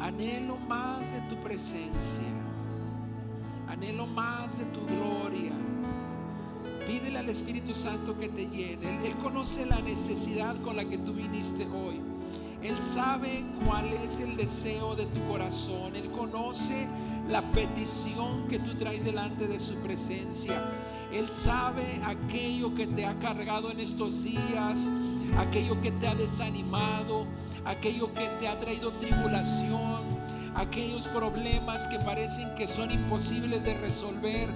Anhelo más de tu presencia. Anhelo más de tu gloria. Pídele al Espíritu Santo que te llene. Él, conoce la necesidad con la que tú viniste hoy. Él sabe cuál es el deseo de tu corazón. Él conoce la petición que tú traes delante de su presencia. Él sabe aquello que te ha cargado en estos días, aquello que te ha desanimado, aquello que te ha traído tribulación, aquellos problemas que parecen que son imposibles de resolver.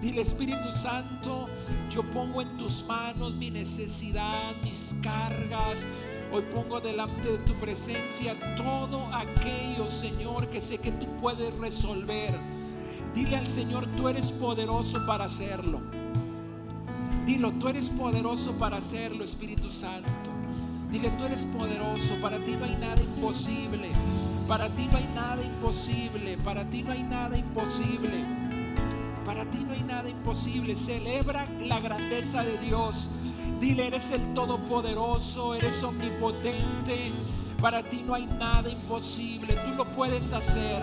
Dile Espíritu Santo, yo pongo en tus manos mi necesidad, mis cargas. Hoy pongo delante de tu presencia todo aquello, Señor, que sé que tú puedes resolver. Dile al Señor, tú eres poderoso para hacerlo. Dilo, tú eres poderoso para hacerlo, Espíritu Santo. Dile, tú eres poderoso, para ti no hay nada imposible. Para ti no hay nada imposible, para ti no hay nada imposible. Para ti no hay nada imposible. Celebra la grandeza de Dios. Dile, eres el todopoderoso, eres omnipotente. Para ti no hay nada imposible. Tú lo puedes hacer.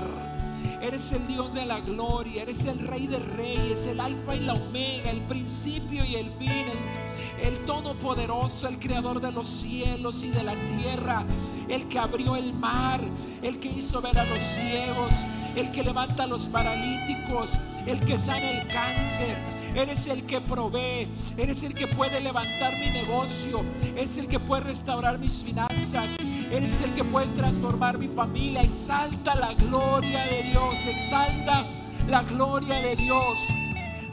Eres el Dios de la gloria, eres el Rey de Reyes, el Alfa y la Omega, el principio y el fin, Todopoderoso, el Creador de los cielos y de la tierra, el que abrió el mar, el que hizo ver a los ciegos, el que levanta a los paralíticos, el que sana el cáncer. Eres el que provee, eres el que puede levantar mi negocio, es el que puede restaurar mis finanzas, Eres el que puedes transformar mi familia. Exalta la gloria de Dios. Exalta la gloria de Dios.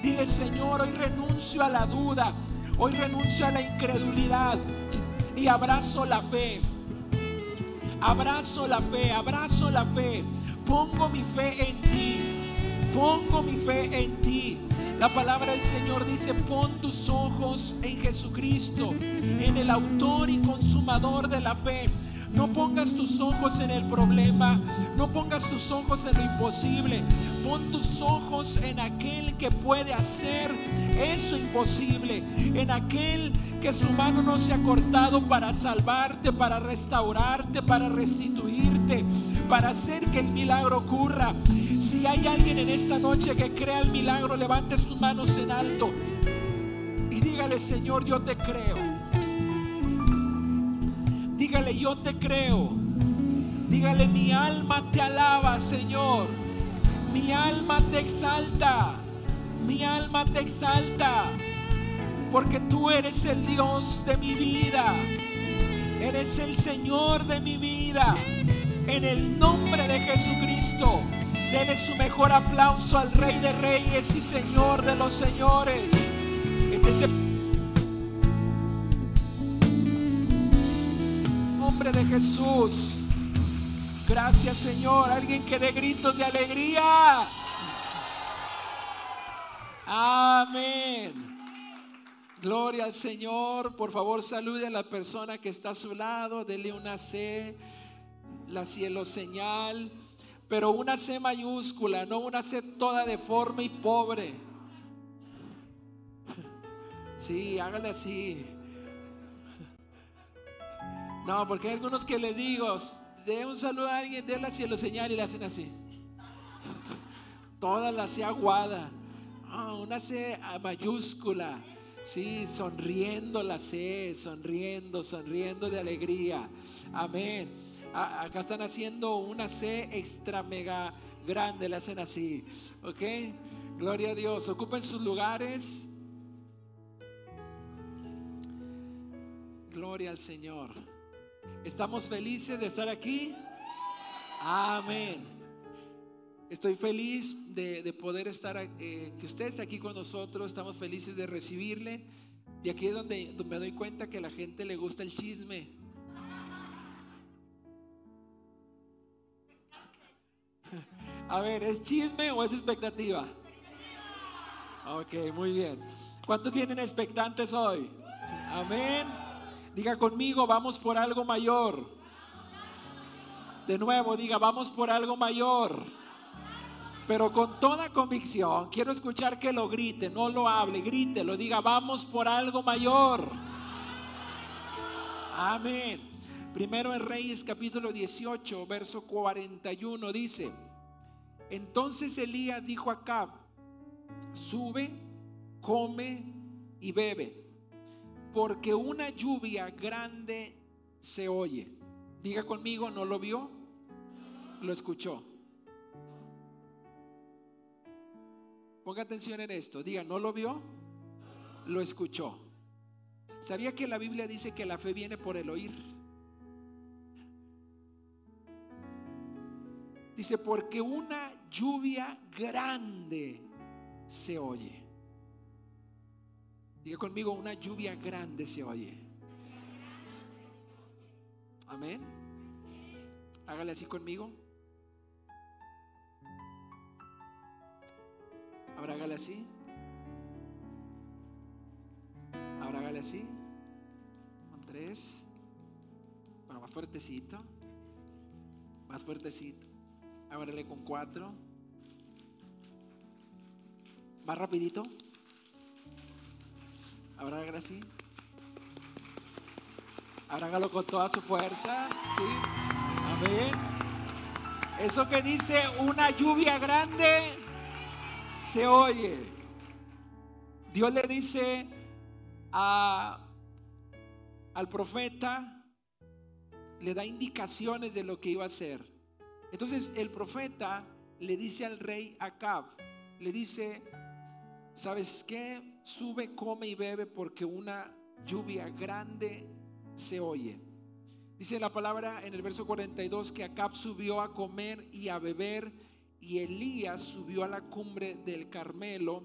Dile, Señor, hoy renuncio a la duda. Hoy renuncio a la incredulidad. Y abrazo la fe. Abrazo la fe. Abrazo la fe. Pongo mi fe en ti. Pongo mi fe en ti. La palabra del Señor dice, pon tus ojos en Jesucristo, en el autor y consumador de la fe. No pongas tus ojos en el problema, no pongas tus ojos en lo imposible. Pon tus ojos en aquel que puede hacer eso imposible, en aquel que su mano no se ha cortado para salvarte, para restaurarte, para restituirte, para hacer que el milagro ocurra. Si hay alguien en esta noche que crea el milagro, levante sus manos en alto y dígale, Señor, yo te creo. Dígale, yo te creo. Dígale, mi alma te alaba, Señor. Mi alma te exalta. Mi alma te exalta. Porque tú eres el Dios de mi vida. Eres el Señor de mi vida. En el nombre de Jesucristo. Dele su mejor aplauso al Rey de Reyes y Señor de los Señores. Este es el de Jesús. Gracias Señor. Alguien que dé gritos de alegría. Amén. Gloria al Señor. Por favor, salude a la persona que está a su lado. Dele una C, la cielo señal. Pero una C mayúscula, no una C toda deforme y pobre. Sí, hágale así. No, porque hay algunos que les digo, de un saludo a alguien, de la cielo señal y le hacen así. Toda la C aguada. Una C mayúscula. Sí, sonriendo la C, sonriendo, sonriendo de alegría. Amén. acá están haciendo una C extra mega grande, le hacen así. ¿Ok? Gloria a Dios. Ocupen sus lugares. Gloria al Señor. ¿Estamos felices de estar aquí? Amén. Estoy feliz de, poder estar, eh, que usted esté aquí con nosotros. Estamos felices de recibirle. Y aquí es donde, me doy cuenta que a la gente le gusta el chisme. A ver, ¿es chisme o es expectativa? Ok, muy bien. ¿Cuántos vienen expectantes hoy? Amén. Diga conmigo, vamos por algo mayor. De nuevo, diga, vamos por algo mayor. Pero con toda convicción, quiero escuchar que lo grite, no lo hable, grite, lo diga, vamos por algo mayor. Amén. Primero en Reyes capítulo 18, verso 41 dice, entonces Elías dijo a Acab, sube, come y bebe, porque una lluvia grande se oye. Diga conmigo, ¿no lo vio? Lo escuchó. Ponga atención en esto. Diga, ¿no lo vio? Lo escuchó. ¿Sabía que la Biblia dice que la fe viene por el oír? Dice, porque una lluvia grande se oye. Diga conmigo, una lluvia grande se oye. Amén. Hágale así conmigo. Ahora hágale así. Ahora hágale así. Con tres. Bueno, más fuertecito. Más fuertecito. Ábrele con cuatro. Más rapidito. Ahora hágale así. Ahora hágalo con toda su fuerza. ¿sí? Amén. Eso que dice una lluvia grande se oye. Dios le dice a, al profeta, le da indicaciones de lo que iba a hacer. Entonces el profeta le dice al rey Acab, le dice, ¿sabes qué? Sube, come y bebe porque una lluvia grande se oye. Dice la palabra en el verso 42 que Acab subió a comer y a beber y Elías subió a la cumbre del Carmelo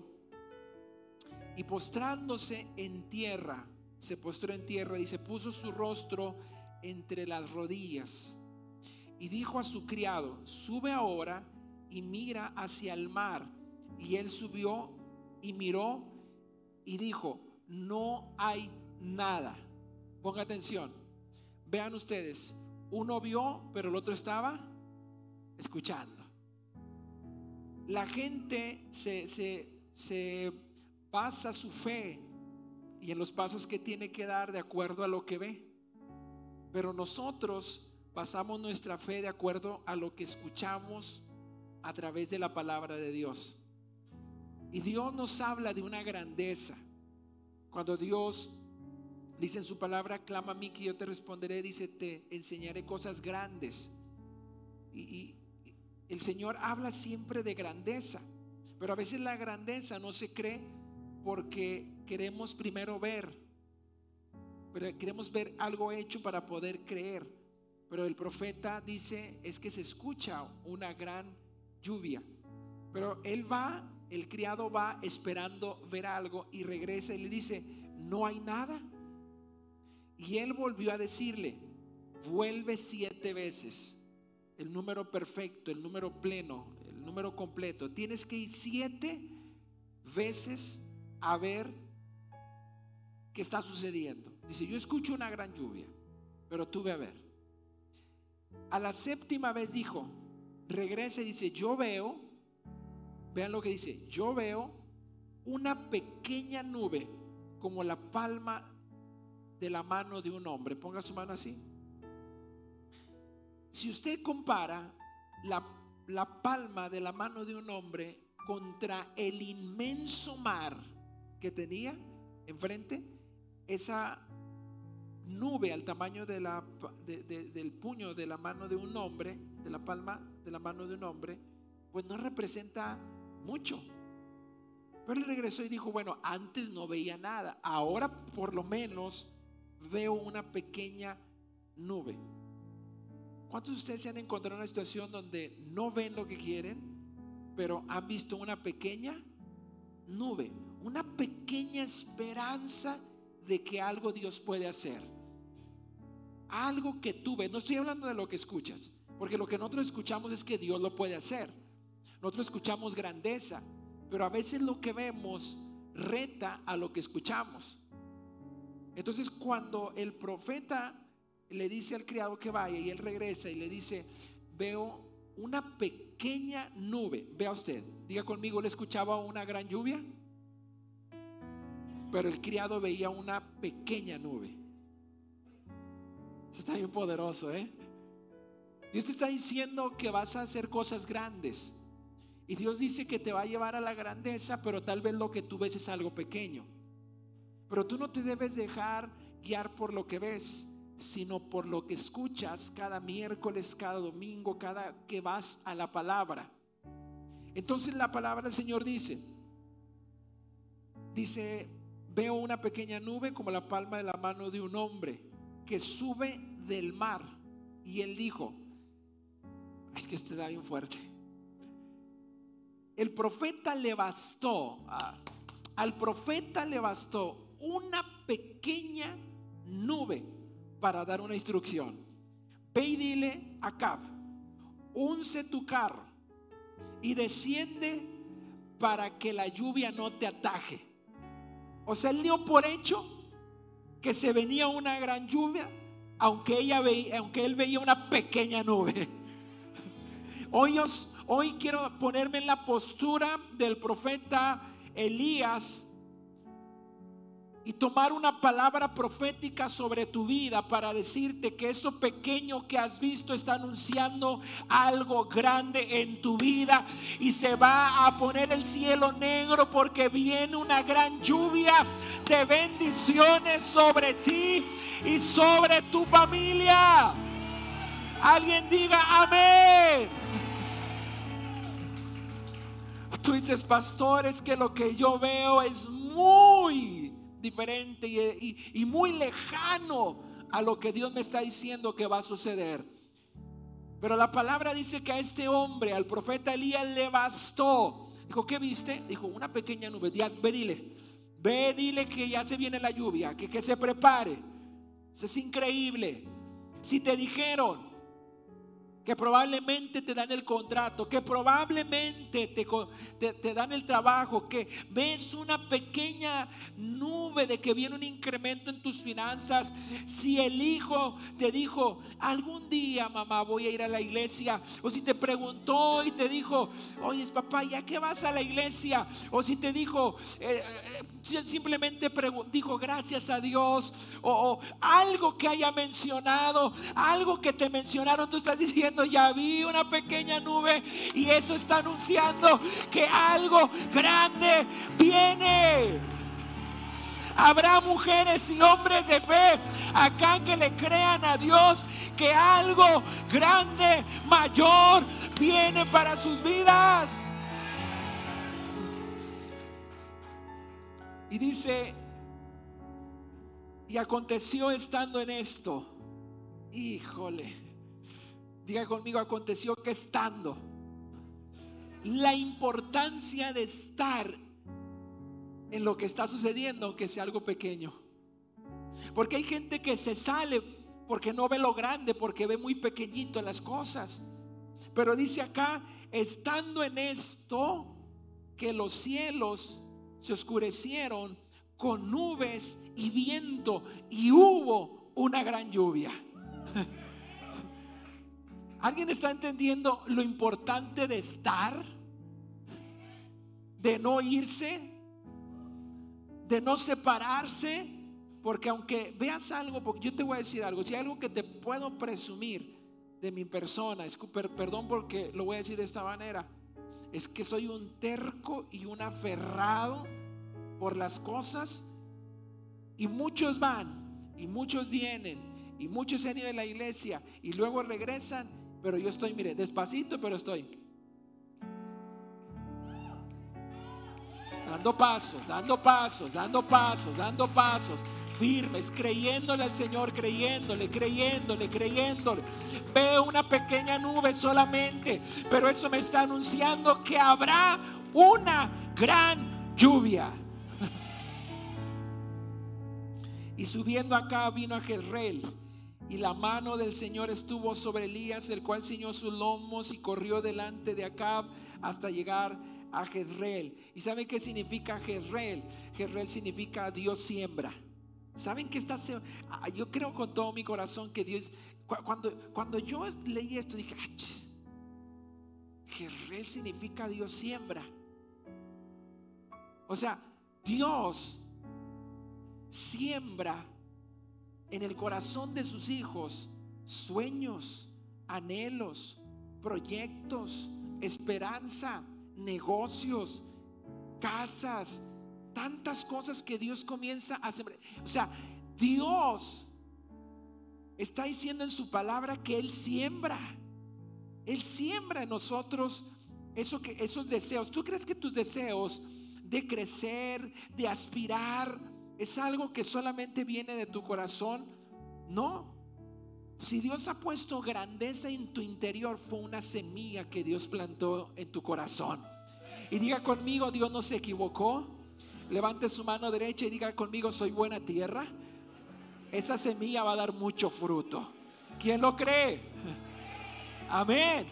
y postrándose en tierra, se postró en tierra y se puso su rostro entre las rodillas y dijo a su criado, sube ahora y mira hacia el mar. Y él subió y miró y dijo, no hay nada. Ponga atención. Vean ustedes, uno vio, pero el otro estaba escuchando. La gente se, se, pasa su fe y en los pasos que tiene que dar de acuerdo a lo que ve. Pero nosotros basamos nuestra fe de acuerdo a lo que escuchamos a través de la palabra de Dios. Y Dios nos habla de una grandeza. Cuando Dios dice en su palabra, clama a mí que yo te responderé, dice, te enseñaré cosas grandes. Y, y el Señor habla siempre de grandeza, pero a veces la grandeza no se cree porque queremos primero ver, pero queremos ver algo hecho para poder creer. Pero el profeta dice es que se escucha una gran lluvia. Pero él va, el criado va esperando ver algo y regresa y le dice, no hay nada. Y él volvió a decirle, vuelve siete veces. El número perfecto, el número pleno, el número completo. Tienes que ir siete veces a ver qué está sucediendo. Dice, yo escucho una gran lluvia, pero tú ve a ver. A la séptima vez dijo, regresa y dice, yo veo, vean lo que dice, yo veo una pequeña nube como la palma de la mano de un hombre. Ponga su mano así. Si usted compara la, la palma de la mano de un hombre contra el inmenso mar que tenía enfrente, esa nube al tamaño de la, del puño de la mano de un hombre, de la palma de la mano de un hombre, pues no representa mucho. Pero él regresó y dijo, bueno, antes no veía nada, ahora por lo menos veo una pequeña nube. ¿Cuántos de ustedes se han encontrado en una situación donde no ven lo que quieren, pero han visto una pequeña nube, una pequeña esperanza de que algo Dios puede hacer? algo que tú ves. No estoy hablando de lo que escuchas, porque lo que nosotros escuchamos es que Dios lo puede hacer. Nosotros escuchamos grandeza, pero a veces lo que vemos reta a lo que escuchamos. Entonces cuando el profeta le dice al criado que vaya y él regresa y le dice, veo una pequeña nube, vea usted, diga conmigo, le escuchaba una gran lluvia, pero el criado veía una pequeña nube. Eso está bien poderoso, ¿eh? Dios te está diciendo que vas a hacer cosas grandes. Y Dios dice que te va a llevar a la grandeza, pero tal vez lo que tú ves es algo pequeño. Pero tú no te debes dejar guiar por lo que ves, sino por lo que escuchas cada miércoles, cada domingo, cada que vas a la palabra. Entonces la palabra del Señor dice, dice, veo una pequeña nube como la palma de la mano de un hombre que sube del mar. Y él dijo, es que esto está bien fuerte. El profeta le bastó, al profeta le bastó una pequeña nube para dar una instrucción. Ve y dile a Cab, unce tu carro y desciende para que la lluvia no te ataje. O sea, él dio por hecho que se venía una gran lluvia, aunque, ella veía, aunque él veía una pequeña nube. Hoy, hoy quiero ponerme en la postura del profeta Elías y tomar una palabra profética sobre tu vida para decirte que eso pequeño que has visto está anunciando algo grande en tu vida y se va a poner el cielo negro porque viene una gran lluvia de bendiciones sobre ti y sobre tu familia. Alguien diga amén. Tú dices, pastor, es que lo que yo veo es muy diferente y, muy lejano a lo que Dios me está diciendo que va a suceder. Pero la palabra dice que a este hombre, al profeta Elías, le bastó. Dijo, ¿qué viste? Dijo, una pequeña nube. Ve, dile, ve, dile que ya se viene la lluvia, que, que se prepare. Eso es increíble. Si te dijeron, que probablemente te dan el contrato, que probablemente te, te, dan el trabajo, que ves una pequeña nube de que viene un incremento en tus finanzas. Si el hijo te dijo, algún día mamá voy a ir a la iglesia, o si te preguntó y te dijo, oye papá, ¿ya qué vas a la iglesia? O si te dijo, eh, eh, simplemente dijo gracias a Dios, o, o algo que haya mencionado, algo que te mencionaron, tú estás diciendo, ya vi una pequeña nube y eso está anunciando que algo grande viene. Habrá mujeres y hombres de fe acá que le crean a Dios que algo grande, mayor, viene para sus vidas. Y dice, y aconteció estando en esto, híjole, Diga conmigo, aconteció que estando. La importancia de estar en lo que está sucediendo, aunque sea algo pequeño. Porque hay gente que se sale porque no ve lo grande, porque ve muy pequeñito las cosas. Pero dice acá, estando en esto, que los cielos se oscurecieron con nubes y viento y hubo una gran lluvia. ¿Alguien está entendiendo lo importante de estar? De no irse, de no separarse, porque aunque veas algo, porque yo te voy a decir algo, si hay algo que te puedo presumir de mi persona, es, perdón porque lo voy a decir de esta manera, es que soy un terco y un aferrado por las cosas y muchos van y muchos vienen y muchos se han ido de la iglesia y luego regresan pero yo estoy, mire, despacito, pero estoy. Dando pasos, dando pasos, dando pasos, dando pasos. Firmes, creyéndole al Señor, creyéndole, creyéndole, creyéndole. Veo una pequeña nube solamente, pero eso me está anunciando que habrá una gran lluvia. Y subiendo acá vino a Jezreel y la mano del Señor estuvo sobre Elías, el cual ciñó sus lomos y corrió delante de Acab hasta llegar a Jezreel. ¿Y saben qué significa Jezreel? Jezreel significa Dios siembra. ¿Saben qué está? Ah, yo creo con todo mi corazón que Dios, cuando, cuando yo leí esto dije, ah, Jezreel significa Dios siembra. O sea, Dios siembra en el corazón de sus hijos sueños, anhelos, proyectos, esperanza, negocios, casas, tantas cosas que Dios comienza a sembrar. O sea, Dios está diciendo en su palabra que Él siembra. Él siembra en nosotros que, esos deseos. ¿Tú crees que tus deseos de crecer, de aspirar, es algo que solamente viene de tu corazón? No. Si Dios ha puesto grandeza en tu interior, fue una semilla que Dios plantó en tu corazón. Y diga conmigo, Dios no se equivocó. Levante su mano derecha y diga conmigo, soy buena tierra. Esa semilla va a dar mucho fruto. ¿Quién lo cree? Amén.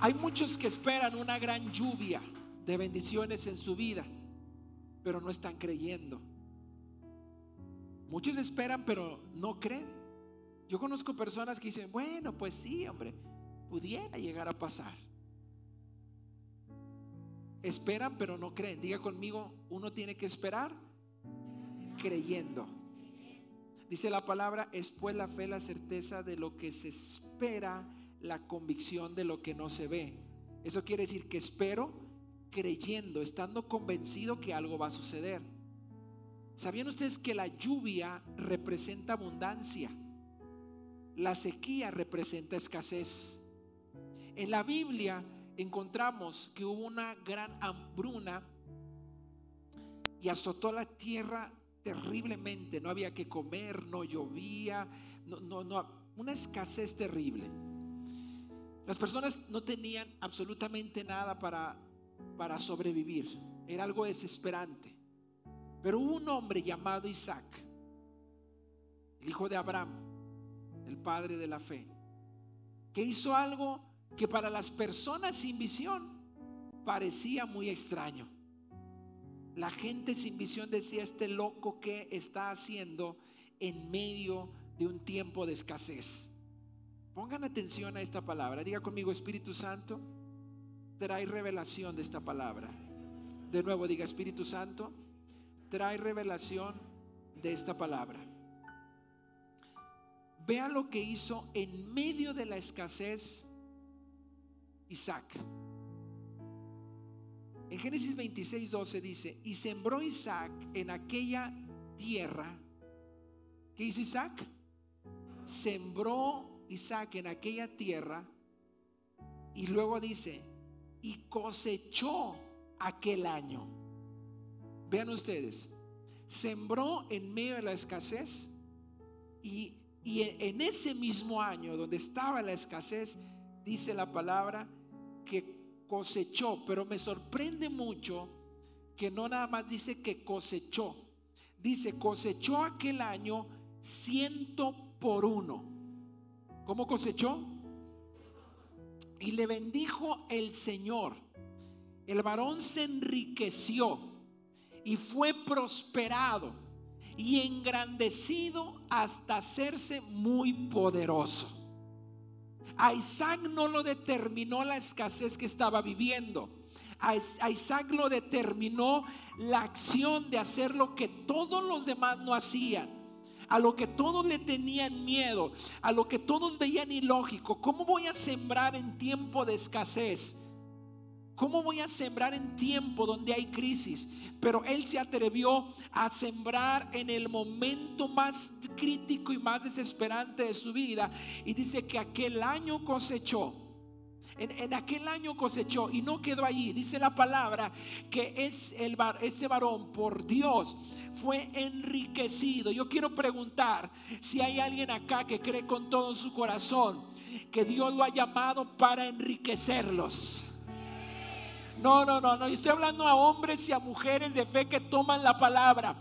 Hay muchos que esperan una gran lluvia de bendiciones en su vida, pero no están creyendo. Muchos esperan, pero no creen. Yo conozco personas que dicen, bueno, pues sí, hombre, pudiera llegar a pasar. Esperan, pero no creen. Diga conmigo, uno tiene que esperar creyendo. Dice la palabra, es pues la fe, la certeza de lo que se espera la convicción de lo que no se ve. Eso quiere decir que espero creyendo, estando convencido que algo va a suceder. ¿Sabían ustedes que la lluvia representa abundancia? La sequía representa escasez. En la Biblia encontramos que hubo una gran hambruna y azotó la tierra terriblemente. No había que comer, no llovía, no, no, no, una escasez terrible. Las personas no tenían absolutamente nada para, para sobrevivir. Era algo desesperante. Pero hubo un hombre llamado Isaac, el hijo de Abraham, el padre de la fe, que hizo algo que para las personas sin visión parecía muy extraño. La gente sin visión decía, este loco que está haciendo en medio de un tiempo de escasez. Pongan atención a esta palabra. Diga conmigo, Espíritu Santo, trae revelación de esta palabra. De nuevo, diga, Espíritu Santo, trae revelación de esta palabra. Vea lo que hizo en medio de la escasez Isaac. En Génesis 26, 12 dice, y sembró Isaac en aquella tierra. ¿Qué hizo Isaac? Sembró Isaac en aquella tierra y luego dice, y cosechó aquel año. Vean ustedes, sembró en medio de la escasez y, y en ese mismo año donde estaba la escasez, dice la palabra que cosechó, pero me sorprende mucho que no nada más dice que cosechó, dice cosechó aquel año ciento por uno. ¿Cómo cosechó? Y le bendijo el Señor. El varón se enriqueció y fue prosperado y engrandecido hasta hacerse muy poderoso. A Isaac no lo determinó la escasez que estaba viviendo. A Isaac lo determinó la acción de hacer lo que todos los demás no hacían a lo que todos le tenían miedo, a lo que todos veían ilógico. ¿Cómo voy a sembrar en tiempo de escasez? ¿Cómo voy a sembrar en tiempo donde hay crisis? Pero él se atrevió a sembrar en el momento más crítico y más desesperante de su vida. Y dice que aquel año cosechó. En, aquel año cosechó y no quedó allí. Dice la palabra que es ese varón por Dios fue enriquecido. Yo quiero preguntar si hay alguien acá que cree con todo su corazón que Dios lo ha llamado para enriquecerlos. No, no, no, no. Estoy hablando a hombres y a mujeres de fe que toman la palabra.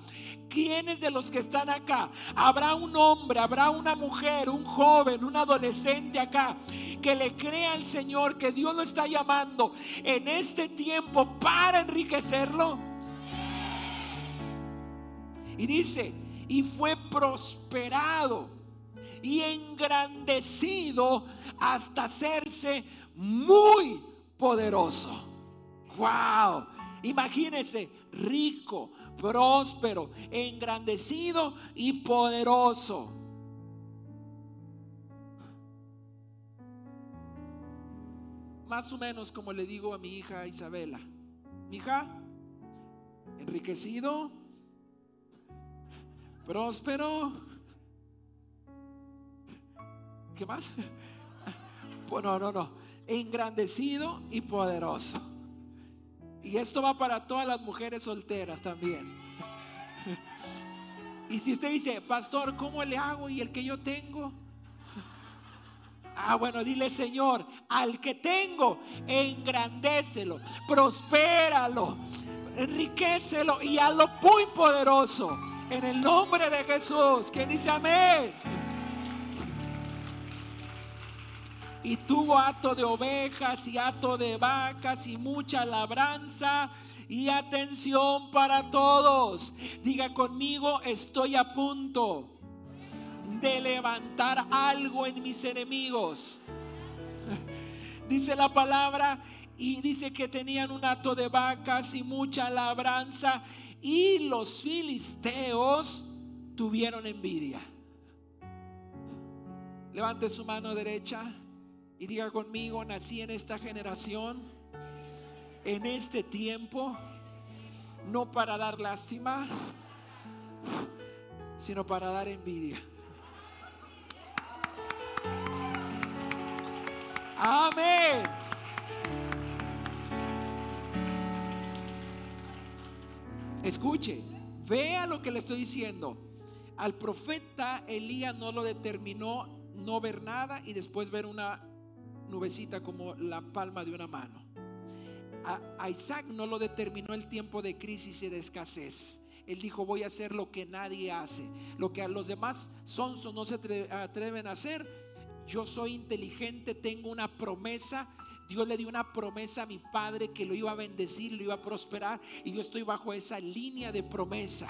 ¿Quiénes de los que están acá? Habrá un hombre, habrá una mujer, un joven, un adolescente acá que le crea al Señor que Dios lo está llamando en este tiempo para enriquecerlo. Y dice, y fue prosperado y engrandecido hasta hacerse muy poderoso. Wow, imagínese, rico, próspero, engrandecido y poderoso. Más o menos como le digo a mi hija Isabela, mi hija, enriquecido, próspero, ¿qué más? Pues no, no, no, engrandecido y poderoso. Y esto va para todas las mujeres solteras también. Y si usted dice, pastor, ¿cómo le hago? Y el que yo tengo. Ah, bueno, dile Señor, al que tengo, engrandécelo, prospéralo, enriquecelo y hazlo muy poderoso. En el nombre de Jesús, que dice amén. Y tuvo hato de ovejas y hato de vacas y mucha labranza y atención para todos. Diga conmigo, estoy a punto de levantar algo en mis enemigos. Dice la palabra y dice que tenían un hato de vacas y mucha labranza y los filisteos tuvieron envidia. Levante su mano derecha. Y diga conmigo, nací en esta generación, en este tiempo, no para dar lástima, sino para dar envidia. Amén. Escuche, vea lo que le estoy diciendo. Al profeta Elías no lo determinó no ver nada y después ver una nubecita como la palma de una mano. A, Isaac no lo determinó el tiempo de crisis y de escasez. Él dijo, voy a hacer lo que nadie hace, lo que a los demás sonsos no se atreven a hacer. Yo soy inteligente, tengo una promesa. Dios le dio una promesa a mi padre que lo iba a bendecir, lo iba a prosperar. Y yo estoy bajo esa línea de promesa.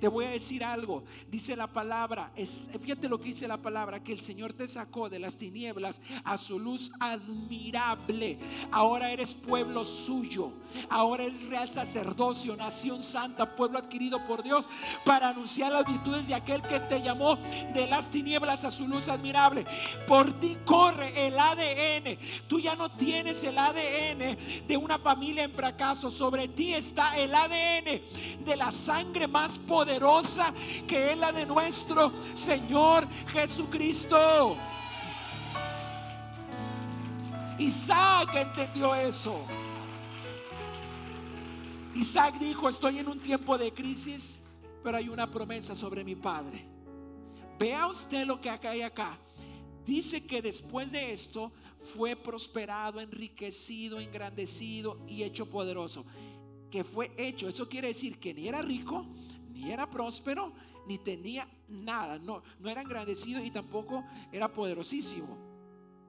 Te voy a decir algo. Dice la palabra, es, fíjate lo que dice la palabra, que el Señor te sacó de las tinieblas a su luz admirable. Ahora eres pueblo suyo. Ahora eres real sacerdocio, nación santa, pueblo adquirido por Dios para anunciar las virtudes de aquel que te llamó de las tinieblas a su luz admirable. Por ti corre el ADN. Tú ya no tienes el ADN de una familia en fracaso. Sobre ti está el ADN de la sangre más poderosa que es la de nuestro Señor Jesucristo. Isaac entendió eso. Isaac dijo, estoy en un tiempo de crisis, pero hay una promesa sobre mi padre. Vea usted lo que acá hay acá. Dice que después de esto fue prosperado, enriquecido, engrandecido y hecho poderoso. Que fue hecho, eso quiere decir que ni era rico, ni era próspero, ni tenía nada, no, no era engrandecido y tampoco era poderosísimo.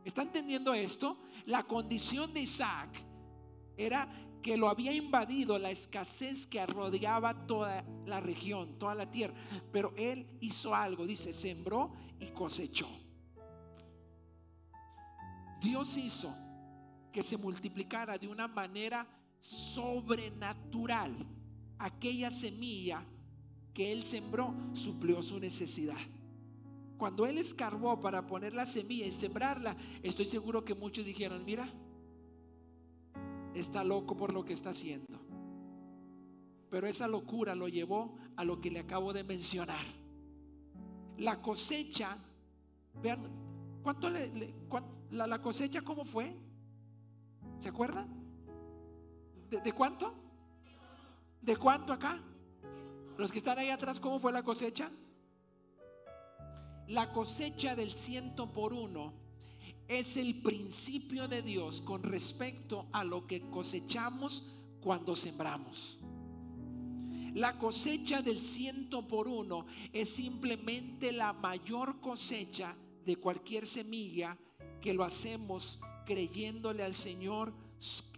¿Está entendiendo esto? La condición de Isaac era que lo había invadido la escasez que rodeaba toda la región, toda la tierra. Pero él hizo algo, dice, sembró y cosechó. Dios hizo que se multiplicara de una manera sobrenatural aquella semilla que él sembró suplió su necesidad. Cuando él escarbó para poner la semilla y sembrarla, estoy seguro que muchos dijeron, mira, está loco por lo que está haciendo. Pero esa locura lo llevó a lo que le acabo de mencionar. La cosecha, vean, ¿cuánto le, la, cosecha cómo fue? ¿Se acuerdan? ¿De, ¿De cuánto? ¿De cuánto acá? Los que están ahí atrás, ¿cómo fue la cosecha? La cosecha del ciento por uno es el principio de Dios con respecto a lo que cosechamos cuando sembramos. La cosecha del ciento por uno es simplemente la mayor cosecha de cualquier semilla que lo hacemos creyéndole al Señor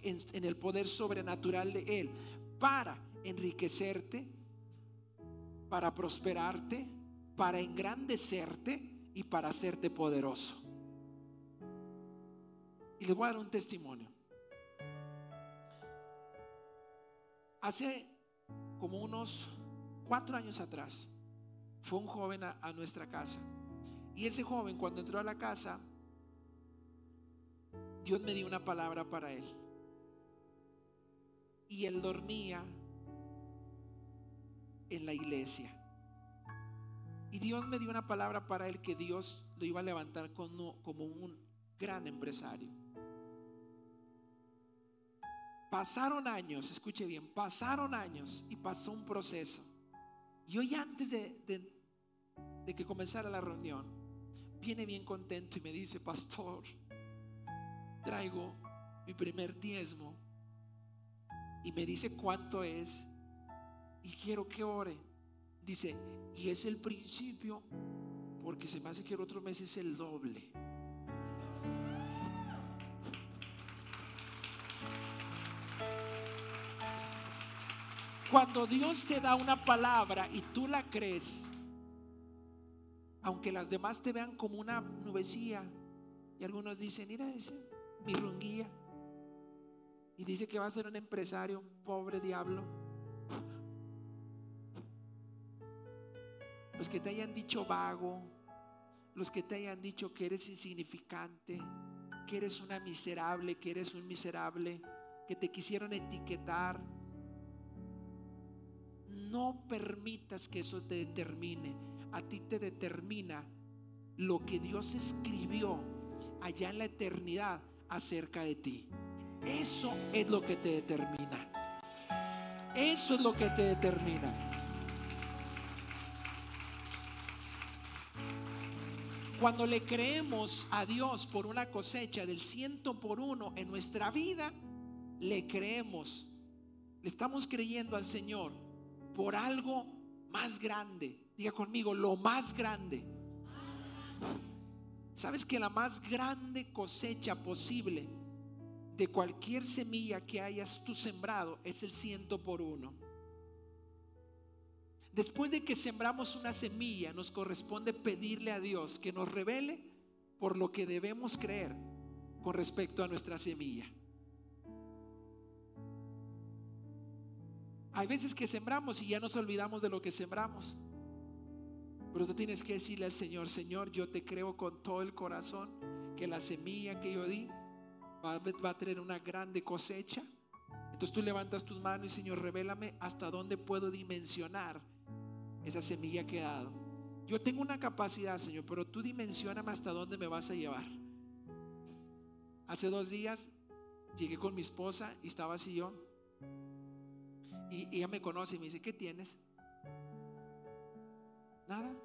en, en el poder sobrenatural de Él para enriquecerte, para prosperarte, para engrandecerte y para hacerte poderoso. Y les voy a dar un testimonio. Hace como unos cuatro años atrás, fue un joven a, a nuestra casa. Y ese joven cuando entró a la casa, Dios me dio una palabra para él. Y él dormía en la iglesia. Y Dios me dio una palabra para él que Dios lo iba a levantar como, un gran empresario. Pasaron años, escuche bien, pasaron años y pasó un proceso. Y hoy antes de, de, de que comenzara la reunión, viene bien contento y me dice, pastor, traigo mi primer diezmo. Y me dice cuánto es. Y quiero que ore. Dice, y es el principio, porque se me hace que el otro mes es el doble. Cuando Dios te da una palabra y tú la crees, aunque las demás te vean como una nubecilla, y algunos dicen, mira ese, mi runguía, y dice que va a ser un empresario, pobre diablo. Los que te hayan dicho vago, los que te hayan dicho que eres insignificante, que eres una miserable, que eres un miserable, que te quisieron etiquetar, no permitas que eso te determine. A ti te determina lo que Dios escribió allá en la eternidad acerca de ti. Eso es lo que te determina. Eso es lo que te determina. Cuando le creemos a Dios por una cosecha del ciento por uno en nuestra vida, le creemos. Le estamos creyendo al Señor por algo más grande. Diga conmigo, lo más grande. ¿Sabes que la más grande cosecha posible de cualquier semilla que hayas tú sembrado es el ciento por uno? Después de que sembramos una semilla, nos corresponde pedirle a Dios que nos revele por lo que debemos creer con respecto a nuestra semilla. Hay veces que sembramos y ya nos olvidamos de lo que sembramos. Pero tú tienes que decirle al Señor, Señor, yo te creo con todo el corazón que la semilla que yo di va, a tener una grande cosecha. Entonces tú levantas tus manos y Señor, revélame hasta dónde puedo dimensionar esa semilla que he dado. Yo tengo una capacidad, Señor, pero tú dimensioname hasta dónde me vas a llevar. Hace dos días llegué con mi esposa y estaba así yo. Y ella me conoce y me dice, ¿qué tienes? Nada.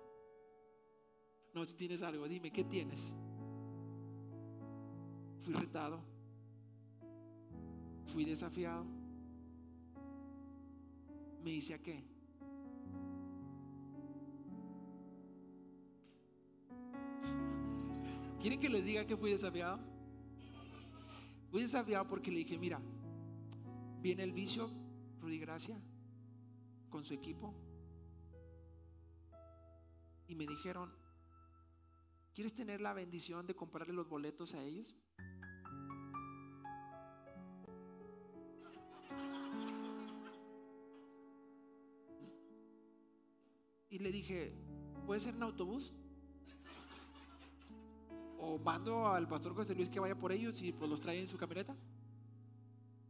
No, si tienes algo, dime, ¿qué tienes? Fui retado. Fui desafiado. Me dice a qué? ¿Quieren que les diga que fui desafiado? Fui desafiado porque le dije, mira, viene el vicio Rudy Gracia con su equipo y me dijeron, ¿quieres tener la bendición de comprarle los boletos a ellos? Y le dije, ¿puede ser en autobús? O mando al pastor José Luis que vaya por ellos y pues los trae en su camioneta.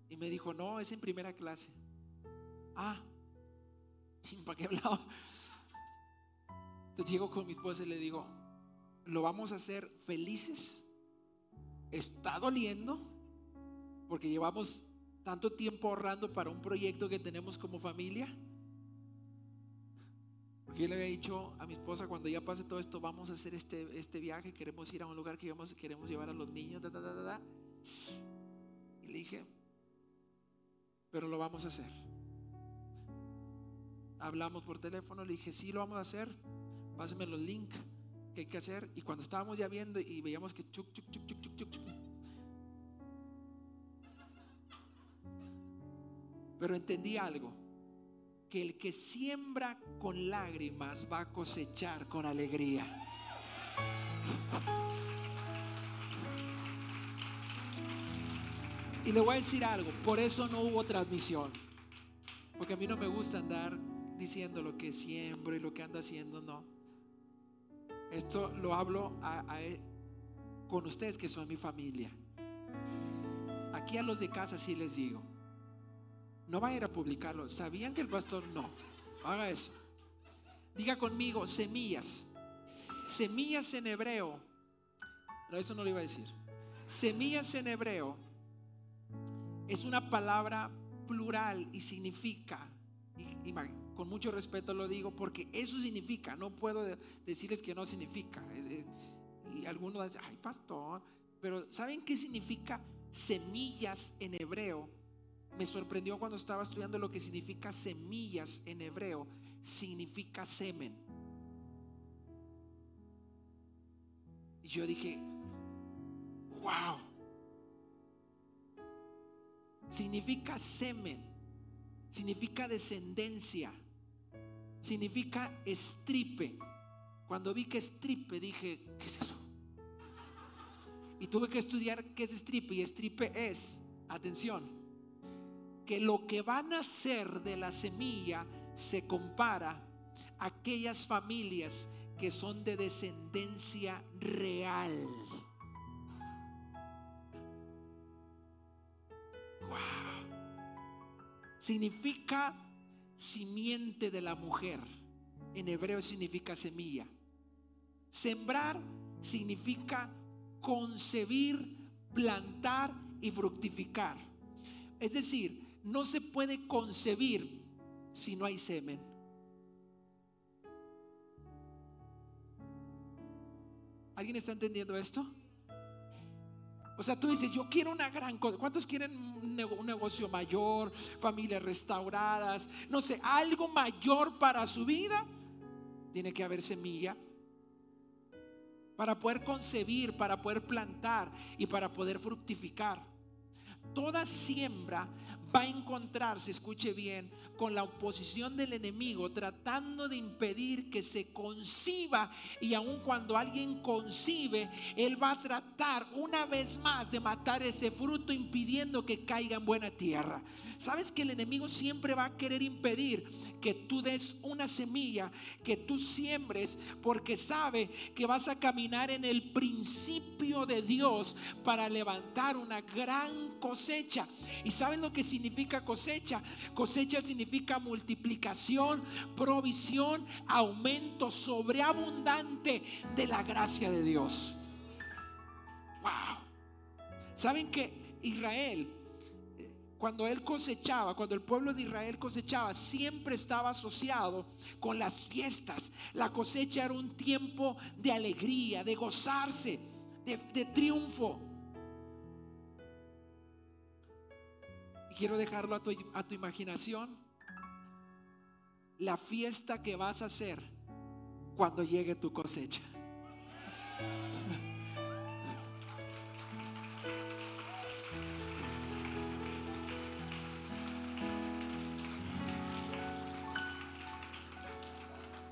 Y me dijo, no, es en primera clase. Ah, ¿para qué hablaba? Entonces llego con mi esposa y le digo, lo vamos a hacer felices. Está doliendo porque llevamos tanto tiempo ahorrando para un proyecto que tenemos como familia. Porque yo le había dicho a mi esposa, cuando ya pase todo esto, vamos a hacer este, este viaje, queremos ir a un lugar que vamos, queremos llevar a los niños, da, da, da, da. Y le dije, pero lo vamos a hacer hablamos por teléfono, le dije, sí, lo vamos a hacer, pásame los links que hay que hacer. Y cuando estábamos ya viendo y veíamos que chuc, chuc, chuc, chuc, chuc, chuc, Pero entendí algo, que el que siembra con lágrimas va a cosechar con alegría. Y le voy a decir algo, por eso no hubo transmisión. Porque a mí no me gusta andar diciendo lo que siembro y lo que ando haciendo, no. Esto lo hablo con ustedes que son mi familia. Aquí a los de casa sí les digo, no va a ir a publicarlo. ¿Sabían que el pastor no? Haga eso. Diga conmigo, semillas. Semillas en hebreo. No, eso no lo iba a decir. Semillas en hebreo es una palabra plural y significa, y, con mucho respeto lo digo, porque eso significa, no puedo decirles que no significa. Y algunos dicen, ay pastor, pero ¿saben qué significa semillas en hebreo? Me sorprendió cuando estaba estudiando lo que significa semillas en hebreo. Significa semen. Y yo dije, wow. Significa semen. Significa descendencia. Significa estripe. Cuando vi que estripe dije, ¿qué es eso? Y tuve que estudiar qué es estripe. Y estripe es, atención, que lo que va a nacer de la semilla se compara a aquellas familias que son de descendencia real. Significa simiente de la mujer. En hebreo significa semilla. Sembrar significa concebir, plantar y fructificar. Es decir, no se puede concebir si no hay semen. ¿Alguien está entendiendo esto? O sea, tú dices, yo quiero una gran cosa. ¿Cuántos quieren un negocio mayor, familias restauradas? No sé, algo mayor para su vida. Tiene que haber semilla. Para poder concebir, para poder plantar y para poder fructificar. Toda siembra va a encontrarse, escuche bien, con la oposición del enemigo, tratando de impedir que se conciba. Y aun cuando alguien concibe, él va a tratar una vez más de matar ese fruto, impidiendo que caiga en buena tierra. Sabes que el enemigo siempre va a querer impedir que tú des una semilla, que tú siembres, porque sabe que vas a caminar en el principio de Dios para levantar una gran cosecha. ¿Y saben lo que significa cosecha? Cosecha significa multiplicación, provisión, aumento sobreabundante de la gracia de Dios. Wow. ¿Saben que Israel cuando él cosechaba, cuando el pueblo de Israel cosechaba, siempre estaba asociado con las fiestas. La cosecha era un tiempo de alegría, de gozarse, de, triunfo. Y quiero dejarlo a tu, a tu imaginación. La fiesta que vas a hacer cuando llegue tu cosecha.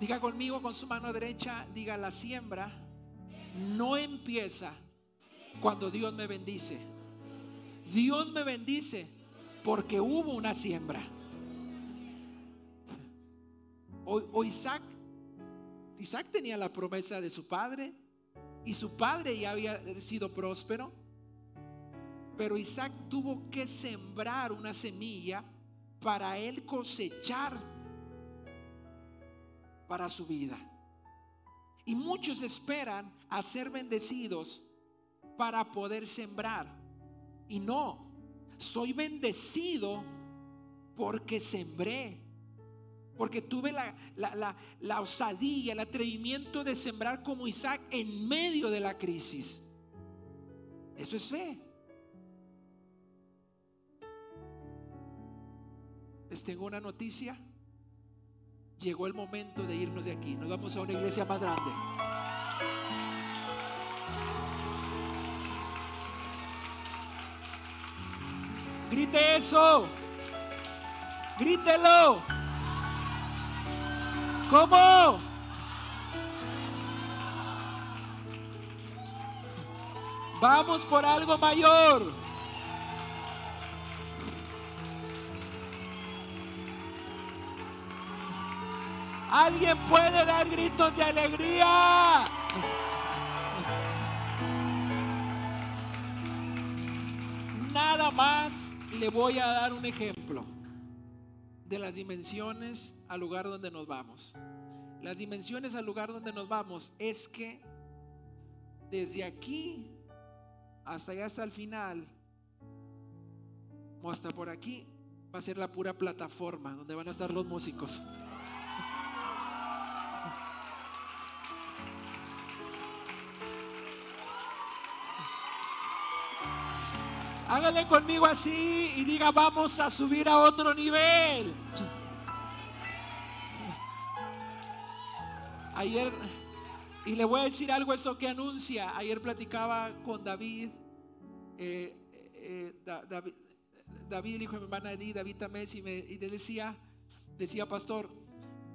Diga conmigo con su mano derecha, diga la siembra no empieza cuando Dios me bendice. Dios me bendice porque hubo una siembra. O, Isaac, Isaac tenía la promesa de su padre y su padre ya había sido próspero. Pero Isaac tuvo que sembrar una semilla para él cosechar para su vida. Y muchos esperan a ser bendecidos para poder sembrar. Y no, soy bendecido porque sembré. Porque tuve la, la, la, osadía, el atrevimiento de sembrar como Isaac en medio de la crisis. Eso es fe. Les tengo una noticia llegó el momento de irnos de aquí. Nos vamos a una iglesia más grande. Grite eso. Grítelo. ¿Cómo? Vamos por algo mayor. Alguien puede dar gritos de alegría. Nada más le voy a dar un ejemplo de las dimensiones al lugar donde nos vamos. Las dimensiones al lugar donde nos vamos es que desde aquí hasta allá hasta el final, o hasta por aquí, va a ser la pura plataforma donde van a estar los músicos. Hágale conmigo así y diga, vamos a subir a otro nivel. Ayer, y le voy a decir algo, esto que anuncia. Ayer platicaba con David, eh, eh, David, David, el hijo de mi hermana Edith, David Tamés, y, me, y decía, decía, pastor,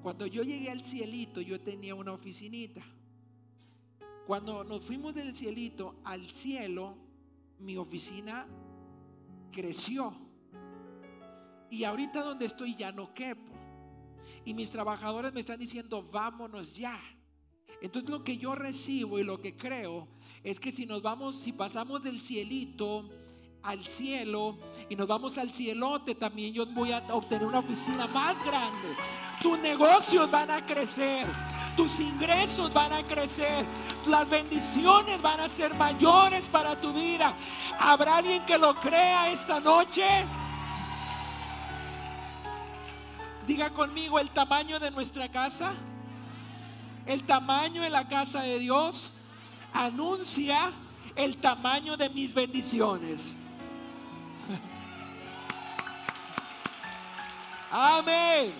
cuando yo llegué al cielito, yo tenía una oficinita. Cuando nos fuimos del cielito al cielo, mi oficina creció. Y ahorita donde estoy ya no quepo. Y mis trabajadores me están diciendo, vámonos ya. Entonces lo que yo recibo y lo que creo es que si nos vamos, si pasamos del cielito al cielo y nos vamos al cielote, también yo voy a obtener una oficina más grande. Tus negocios van a crecer, tus ingresos van a crecer, las bendiciones van a ser mayores para tu vida. ¿Habrá alguien que lo crea esta noche? Diga conmigo el tamaño de nuestra casa, el tamaño de la casa de Dios anuncia el tamaño de mis bendiciones. Amén.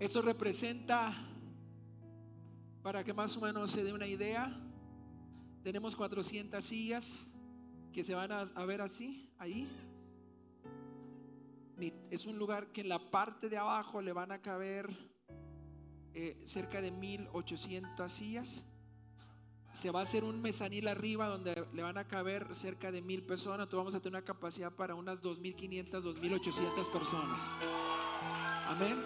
Eso representa, para que más o menos se dé una idea, tenemos 400 sillas que se van a, ver así, ahí. Es un lugar que en la parte de abajo le van a caber eh, cerca de 1800 sillas se va a hacer un mezanil arriba donde le van a caber cerca de mil personas. Tú vamos a tener una capacidad para unas 2.500, 2.800 personas. Amén.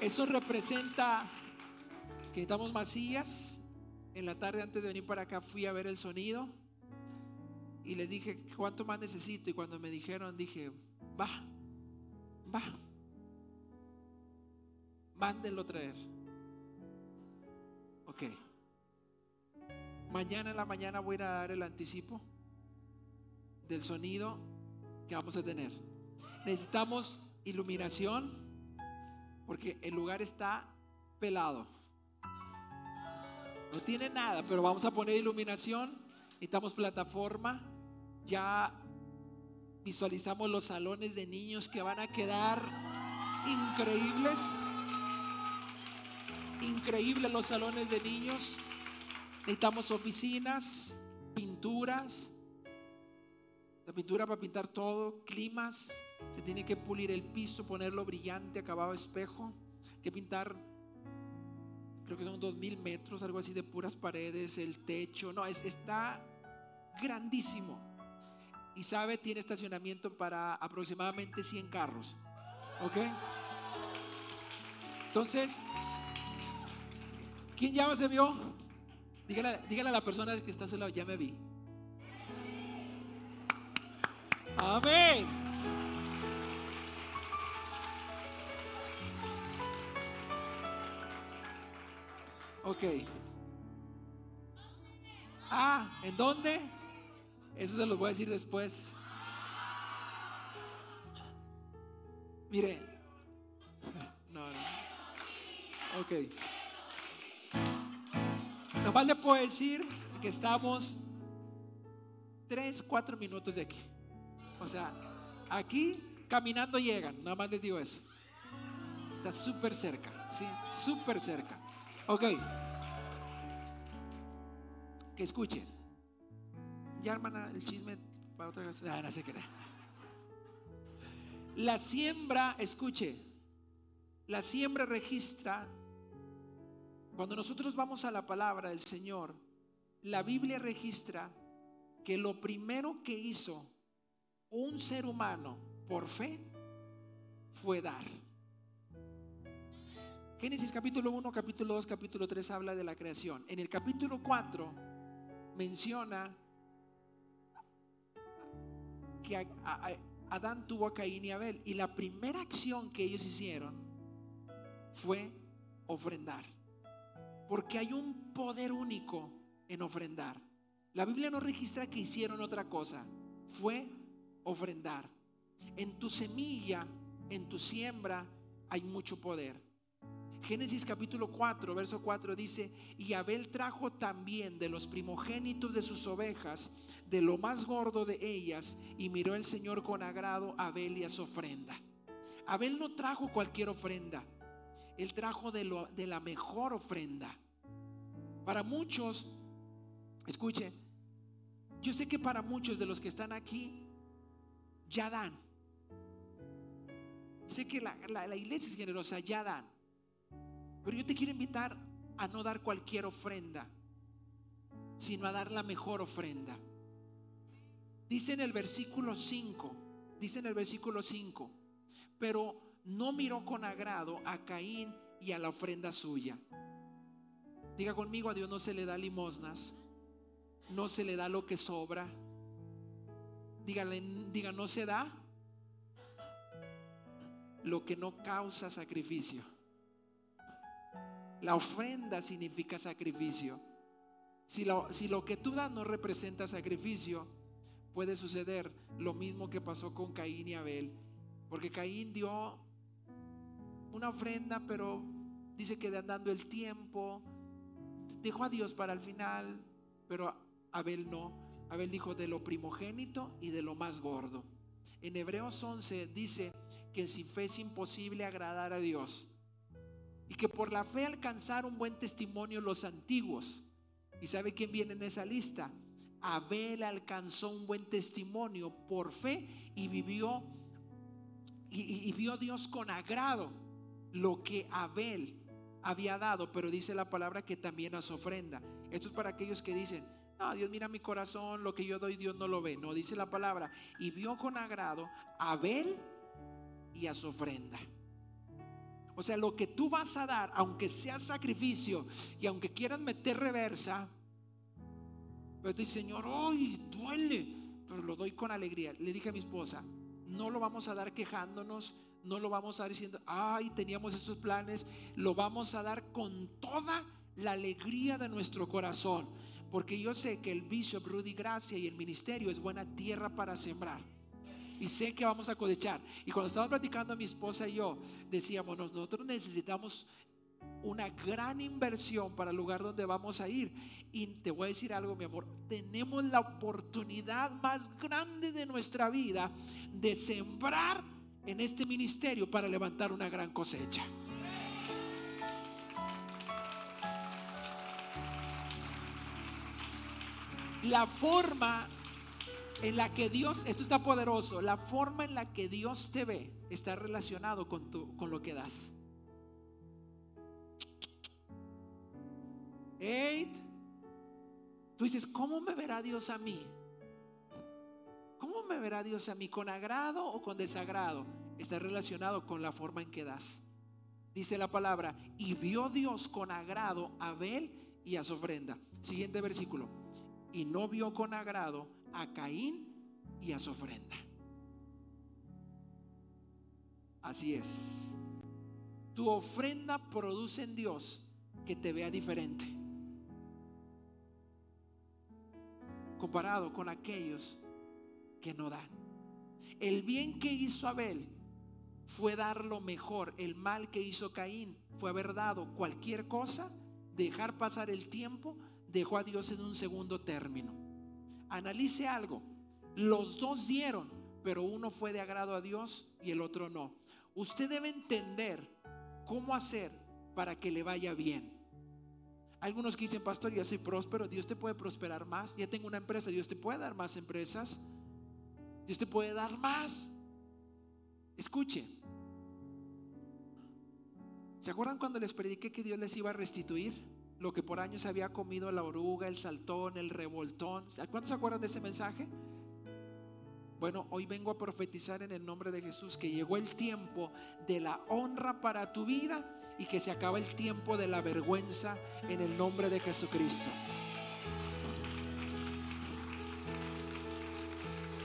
Eso representa que estamos más En la tarde antes de venir para acá fui a ver el sonido y les dije, ¿cuánto más necesito? Y cuando me dijeron, dije, va, va, mándenlo traer. Ok. Mañana en la mañana voy a dar el anticipo del sonido que vamos a tener. Necesitamos iluminación porque el lugar está pelado. No tiene nada, pero vamos a poner iluminación. Necesitamos plataforma. Ya visualizamos los salones de niños que van a quedar increíbles increíble los salones de niños. Necesitamos oficinas, pinturas, la pintura para pintar todo, climas, se tiene que pulir el piso, ponerlo brillante, acabado espejo, que pintar, creo que son dos mil metros, algo así de puras paredes, el techo, no, es, está grandísimo. Y sabe, tiene estacionamiento para aproximadamente 100 carros. ¿Ok? Entonces, ¿Quién ya se vio? Dígale, a la persona que está a su lado, ya me vi. Amén. Ok. Ah, ¿en dónde? Eso se lo voy a decir después. Mire. No, no. Ok. Nomás le puedo decir que estamos 3, 4 minutos de aquí. O sea, aquí caminando llegan, nada más les digo eso. Está súper cerca, ¿sí? Súper cerca. Ok. Que escuchen. Ya, hermana, el chisme para otra vez. Ah, no sé qué. La siembra, escuche. La siembra registra cuando nosotros vamos a la palabra del Señor, la Biblia registra que lo primero que hizo un ser humano por fe fue dar. Génesis capítulo 1, capítulo 2, capítulo 3 habla de la creación. En el capítulo 4 menciona que Adán tuvo a Caín y Abel y la primera acción que ellos hicieron fue ofrendar. Porque hay un poder único en ofrendar. La Biblia no registra que hicieron otra cosa, fue ofrendar. En tu semilla, en tu siembra, hay mucho poder. Génesis capítulo 4, verso 4 dice, y Abel trajo también de los primogénitos de sus ovejas, de lo más gordo de ellas, y miró el Señor con agrado a Abel y a su ofrenda. Abel no trajo cualquier ofrenda, él trajo de, lo, de la mejor ofrenda. Para muchos, escuche, yo sé que para muchos de los que están aquí, ya dan. Sé que la, la iglesia es generosa, ya dan. Pero yo te quiero invitar a no dar cualquier ofrenda, sino a dar la mejor ofrenda. Dice en el versículo 5, dice en el versículo 5, pero no miró con agrado a Caín y a la ofrenda suya. Diga conmigo, a Dios no se le da limosnas, no se le da lo que sobra. Dígale, diga, no se da lo que no causa sacrificio. La ofrenda significa sacrificio. Si lo, si lo que tú das no representa sacrificio, puede suceder lo mismo que pasó con Caín y Abel. Porque Caín dio una ofrenda, pero dice que de andando el tiempo, dejó a Dios para el final, pero Abel no. Abel dijo de lo primogénito y de lo más gordo. En Hebreos 11 dice que si fe es imposible agradar a Dios, y que por la fe alcanzaron buen testimonio los antiguos. ¿Y sabe quién viene en esa lista? Abel alcanzó un buen testimonio por fe y vivió y, vio Dios con agrado lo que Abel había dado, pero dice la palabra que también su ofrenda. Esto es para aquellos que dicen, no, Dios mira mi corazón, lo que yo doy Dios no lo ve. No, dice la palabra, y vio con agrado a Abel y a su ofrenda. O sea, lo que tú vas a dar, aunque sea sacrificio y aunque quieras meter reversa, pero tú Señor, hoy duele, pero lo doy con alegría. Le dije a mi esposa, no lo vamos a dar quejándonos, no lo vamos a dar diciendo, ay, teníamos esos planes, lo vamos a dar con toda la alegría de nuestro corazón, porque yo sé que el Bishop Rudy Gracia y el ministerio es buena tierra para sembrar y sé que vamos a cosechar. Y cuando estábamos platicando mi esposa y yo, decíamos, nosotros necesitamos una gran inversión para el lugar donde vamos a ir. Y te voy a decir algo, mi amor, tenemos la oportunidad más grande de nuestra vida de sembrar en este ministerio para levantar una gran cosecha. La forma en la que Dios, esto está poderoso, la forma en la que Dios te ve está relacionado con, tu, con lo que das. Eight. Tú dices, ¿cómo me verá Dios a mí? ¿Cómo me verá Dios a mí? ¿Con agrado o con desagrado? Está relacionado con la forma en que das. Dice la palabra, y vio Dios con agrado a Abel y a su ofrenda. Siguiente versículo. Y no vio con agrado a Caín y a su ofrenda. Así es. Tu ofrenda produce en Dios que te vea diferente. Comparado con aquellos que no dan. El bien que hizo Abel fue dar lo mejor. El mal que hizo Caín fue haber dado cualquier cosa, dejar pasar el tiempo, dejó a Dios en un segundo término. Analice algo. Los dos dieron, pero uno fue de agrado a Dios y el otro no. Usted debe entender cómo hacer para que le vaya bien. Algunos dicen, pastor, ya soy próspero, Dios te puede prosperar más. Ya tengo una empresa, Dios te puede dar más empresas. Dios te puede dar más. Escuche. ¿Se acuerdan cuando les prediqué que Dios les iba a restituir? lo que por años había comido la oruga, el saltón, el revoltón. ¿Cuántos se acuerdan de ese mensaje? Bueno, hoy vengo a profetizar en el nombre de Jesús que llegó el tiempo de la honra para tu vida y que se acaba el tiempo de la vergüenza en el nombre de Jesucristo.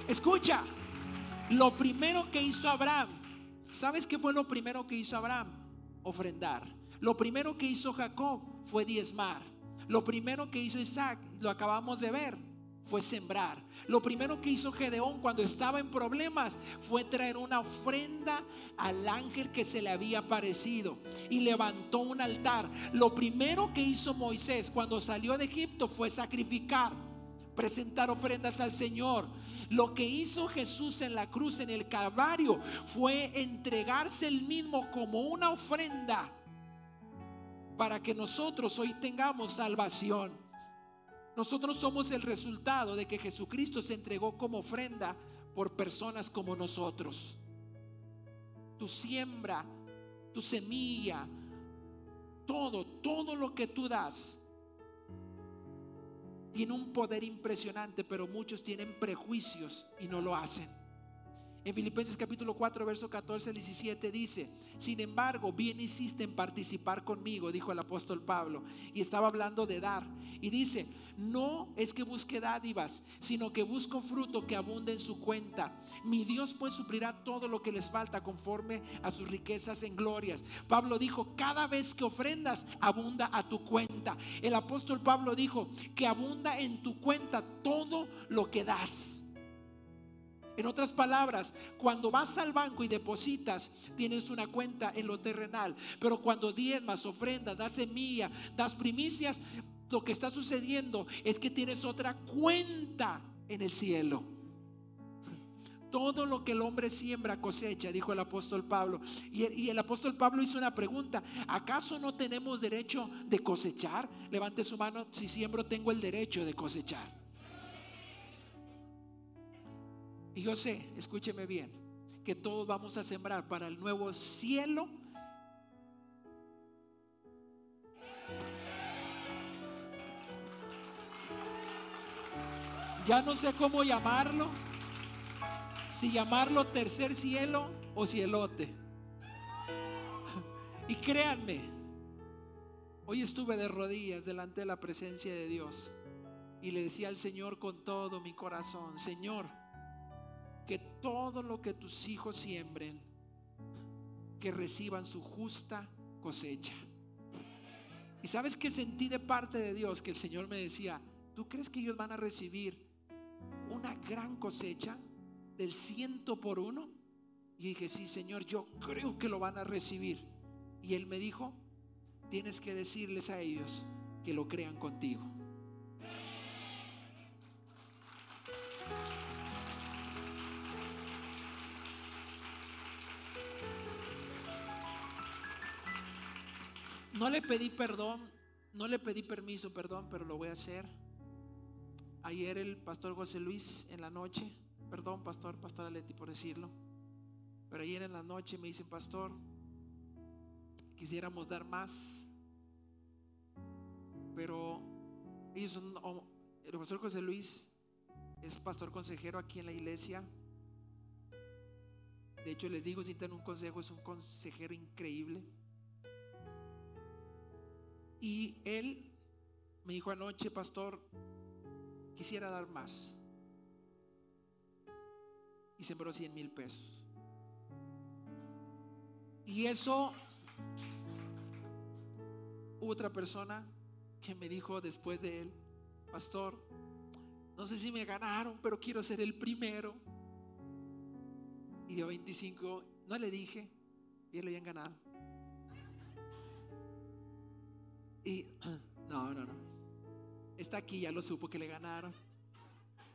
Escucha, lo primero que hizo Abraham, ¿sabes qué fue lo primero que hizo Abraham? Ofrendar. Lo primero que hizo Jacob fue diezmar. Lo primero que hizo Isaac, lo acabamos de ver, fue sembrar. Lo primero que hizo Gedeón cuando estaba en problemas fue traer una ofrenda al ángel que se le había aparecido y levantó un altar. Lo primero que hizo Moisés cuando salió de Egipto fue sacrificar, presentar ofrendas al Señor. Lo que hizo Jesús en la cruz, en el Calvario, fue entregarse el mismo como una ofrenda para que nosotros hoy tengamos salvación. Nosotros somos el resultado de que Jesucristo se entregó como ofrenda por personas como nosotros. Tu siembra, tu semilla, todo, todo lo que tú das tiene un poder impresionante, pero muchos tienen prejuicios y no lo hacen. En Filipenses capítulo 4, verso 14 al 17 dice, sin embargo, bien hiciste en participar conmigo, dijo el apóstol Pablo, y estaba hablando de dar. Y dice, no es que busque dádivas, sino que busco fruto que abunde en su cuenta. Mi Dios pues suplirá todo lo que les falta conforme a sus riquezas en glorias. Pablo dijo, cada vez que ofrendas, abunda a tu cuenta. El apóstol Pablo dijo, que abunda en tu cuenta todo lo que das. En otras palabras, cuando vas al banco y depositas, tienes una cuenta en lo terrenal. Pero cuando diezmas, ofrendas, das semilla, das primicias, lo que está sucediendo es que tienes otra cuenta en el cielo. Todo lo que el hombre siembra cosecha, dijo el apóstol Pablo. Y el, apóstol Pablo hizo una pregunta, ¿acaso no tenemos derecho de cosechar? Levante su mano, si siembro tengo el derecho de cosechar. Y yo sé, escúcheme bien, que todos vamos a sembrar para el nuevo cielo. Ya no sé cómo llamarlo, si llamarlo tercer cielo o cielote. Y créanme, hoy estuve de rodillas delante de la presencia de Dios y le decía al Señor con todo mi corazón, Señor, que todo lo que tus hijos siembren, que reciban su justa cosecha. Y sabes que sentí de parte de Dios que el Señor me decía, ¿tú crees que ellos van a recibir una gran cosecha del ciento por uno? Y dije, sí, Señor, yo creo que lo van a recibir. Y Él me dijo, tienes que decirles a ellos que lo crean contigo. No le pedí perdón, no le pedí permiso, perdón, pero lo voy a hacer. Ayer el pastor José Luis en la noche, perdón, pastor, pastor Aleti por decirlo, pero ayer en la noche me dice, pastor, quisiéramos dar más, pero el pastor José Luis es pastor consejero aquí en la iglesia. De hecho, les digo, si tienen un consejo, es un consejero increíble. Y él me dijo anoche, pastor, quisiera dar más. Y sembró 100 mil pesos. Y eso, hubo otra persona que me dijo después de él, pastor, no sé si me ganaron, pero quiero ser el primero. Y dio 25, no le dije, y le habían ganado. Y no, no, no. Está aquí, ya lo supo que le ganaron.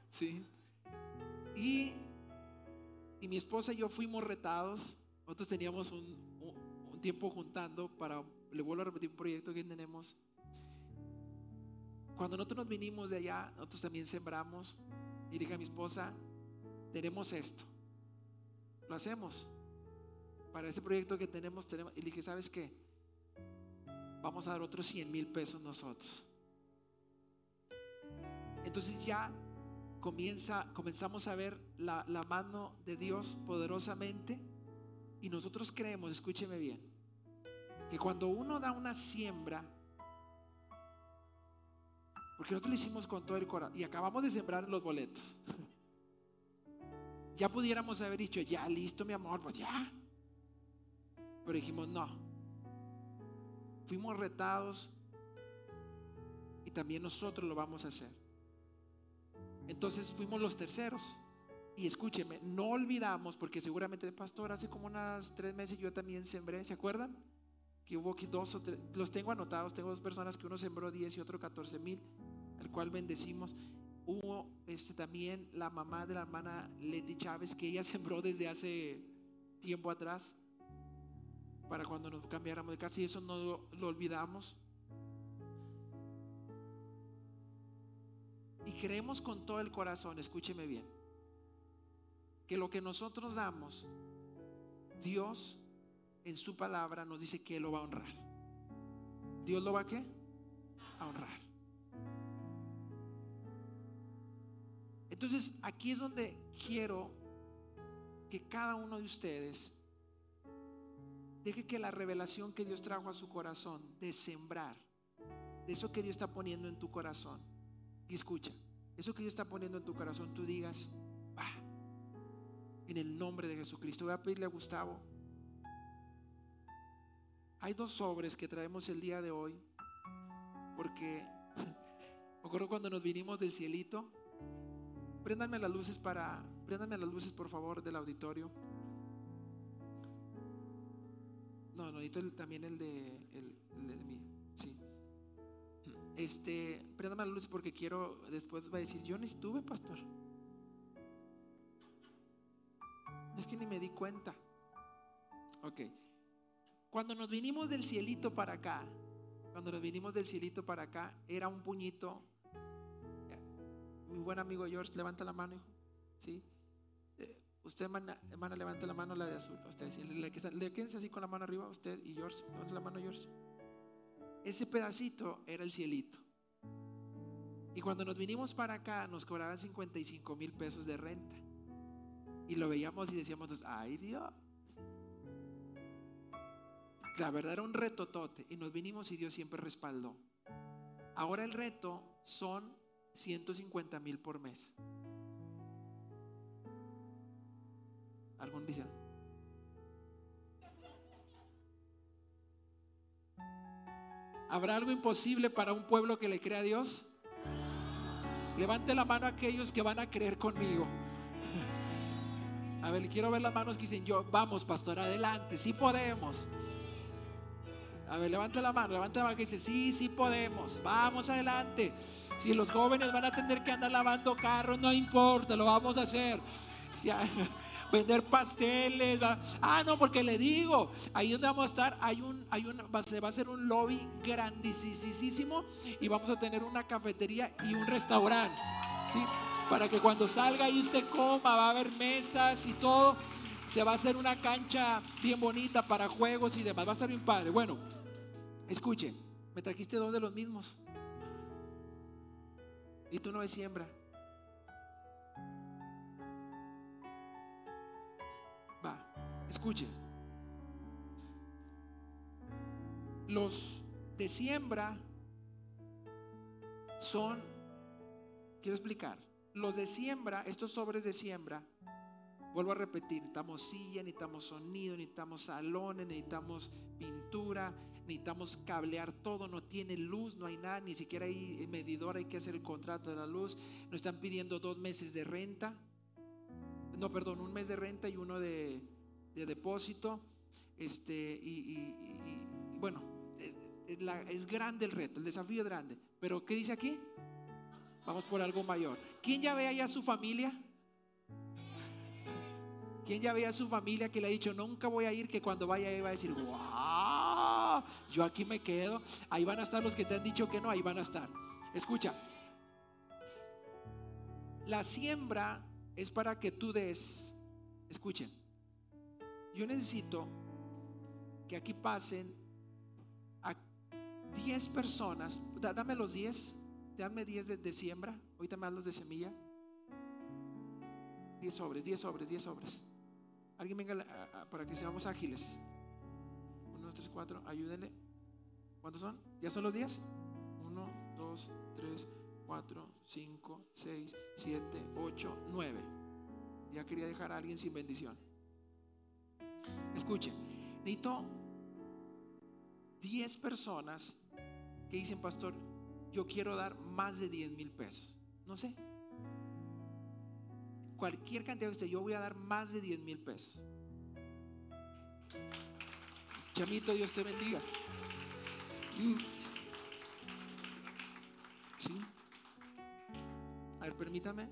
Sí. Y, y mi esposa y yo fuimos retados. Nosotros teníamos un, un, tiempo juntando para, le vuelvo a repetir un proyecto que tenemos. Cuando nosotros nos vinimos de allá, nosotros también sembramos. Y dije a mi esposa, tenemos esto. Lo hacemos. Para ese proyecto que tenemos. Y le dije, ¿sabes qué? vamos a dar otros 100 mil pesos nosotros. Entonces ya comienza, comenzamos a ver la, la mano de Dios poderosamente y nosotros creemos, escúcheme bien, que cuando uno da una siembra, porque nosotros lo hicimos con todo el corazón y acabamos de sembrar los boletos. Ya pudiéramos haber dicho, ya listo mi amor, pues ya. Pero dijimos, no. Fuimos retados y también nosotros lo vamos a hacer. Entonces fuimos los terceros. Y escúcheme, no olvidamos, porque seguramente, pastor, hace como unas tres meses yo también sembré, ¿se acuerdan? Que hubo aquí dos o tres, los tengo anotados, tengo dos personas que uno sembró 10 y otro 14 mil, el cual bendecimos. Hubo este, también la mamá de la hermana Leti Chávez, que ella sembró desde hace tiempo atrás, para cuando nos cambiáramos de casa, y eso no lo olvidamos. Y creemos con todo el corazón, escúcheme bien, que lo que nosotros damos, Dios en su palabra nos dice que lo va a honrar. ¿Dios lo va a qué? A honrar. Entonces aquí es donde quiero que cada uno de ustedes deje que la revelación que Dios trajo a su corazón de sembrar, de eso que Dios está poniendo en tu corazón, y escucha, eso que Dios está poniendo en tu corazón, tú digas, en el nombre de Jesucristo. Voy a pedirle a Gustavo. Hay dos sobres que traemos el día de hoy, porque me cuando nos vinimos del cielito. Préndanme las luces para, préndanme las luces por favor del auditorio. No, no, necesito también el de, el, el de mí. Este, préndame las luces porque quiero, después va a decir, yo no estuve, pastor. Es que ni me di cuenta. Ok. Cuando nos vinimos del cielito para acá, cuando nos vinimos del cielito para acá, era un puñito. Mi buen amigo George, levanta la mano, hijo. ¿Sí? Eh, usted, hermana, hermana, levanta la mano, la de azul. Usted, le, quédense así con la mano arriba, usted y George. Levanta la mano, George. Ese pedacito era el cielito. Y cuando nos vinimos para acá, nos cobraban 55 mil pesos de renta. Y lo veíamos y decíamos, ay Dios. La verdad era un reto tote. Y nos vinimos y Dios siempre respaldó. Ahora el reto son 150 mil por mes. ¿Algún dice? ¿Habrá algo imposible para un pueblo que le crea a Dios? Levante la mano a aquellos que van a creer conmigo. A ver, quiero ver las manos que dicen yo, vamos, pastor, adelante, sí podemos. A ver, levante la mano, levante la mano que dice, sí, sí podemos, vamos adelante. Si los jóvenes van a tener que andar lavando carros, no importa, lo vamos a hacer. Si vender pasteles. Ah, no, porque le digo, ahí donde vamos a estar, hay un, hay un, se va a hacer un lobby grandísimo y vamos a tener una cafetería y un restaurante. ¿sí? Para que cuando salga y usted coma, va a haber mesas y todo. Se va a hacer una cancha bien bonita para juegos y demás. Va a estar bien padre. Bueno, escuche, me trajiste dos de los mismos. Y tú no siembra. Escuchen. Los de siembra son, quiero explicar, los de siembra, estos sobres de siembra, vuelvo a repetir, necesitamos silla, necesitamos sonido, necesitamos salones, necesitamos pintura, necesitamos cablear todo, no tiene luz, no hay nada, ni siquiera hay medidor, hay que hacer el contrato de la luz, nos están pidiendo dos meses de renta, no, perdón, un mes de renta y uno de, de depósito. Este, y, bueno, es, grande el reto, el desafío es grande. Pero ¿qué dice aquí? Vamos por algo mayor. ¿Quién ya ve allá a su familia? ¿Quién ya ve a su familia que le ha dicho, nunca voy a ir, que cuando vaya ahí va a decir, wow, yo aquí me quedo. Ahí van a estar los que te han dicho que no, ahí van a estar. Escucha, la siembra es para que tú des, escuchen, yo necesito que aquí pasen a 10 personas. Dame los 10. Dame 10 de, siembra. Ahorita me das los de semilla. 10 sobres, 10 sobres, 10 sobres. Alguien venga a- a- para que seamos ágiles. 1, 2, 3, 4, ayúdenle. ¿Cuántos son? ¿Ya son los 10? 1, 2, 3, 4, 5, 6, 7, 8, 9. Ya quería dejar a alguien sin bendición. Escuchen, necesito 10 personas que dicen, pastor, yo quiero dar más de 10 mil pesos. No sé. Cualquier cantidad de usted, yo voy a dar más de 10 mil pesos. Chamito, Dios te bendiga. Mm. Sí. A ver, permítame.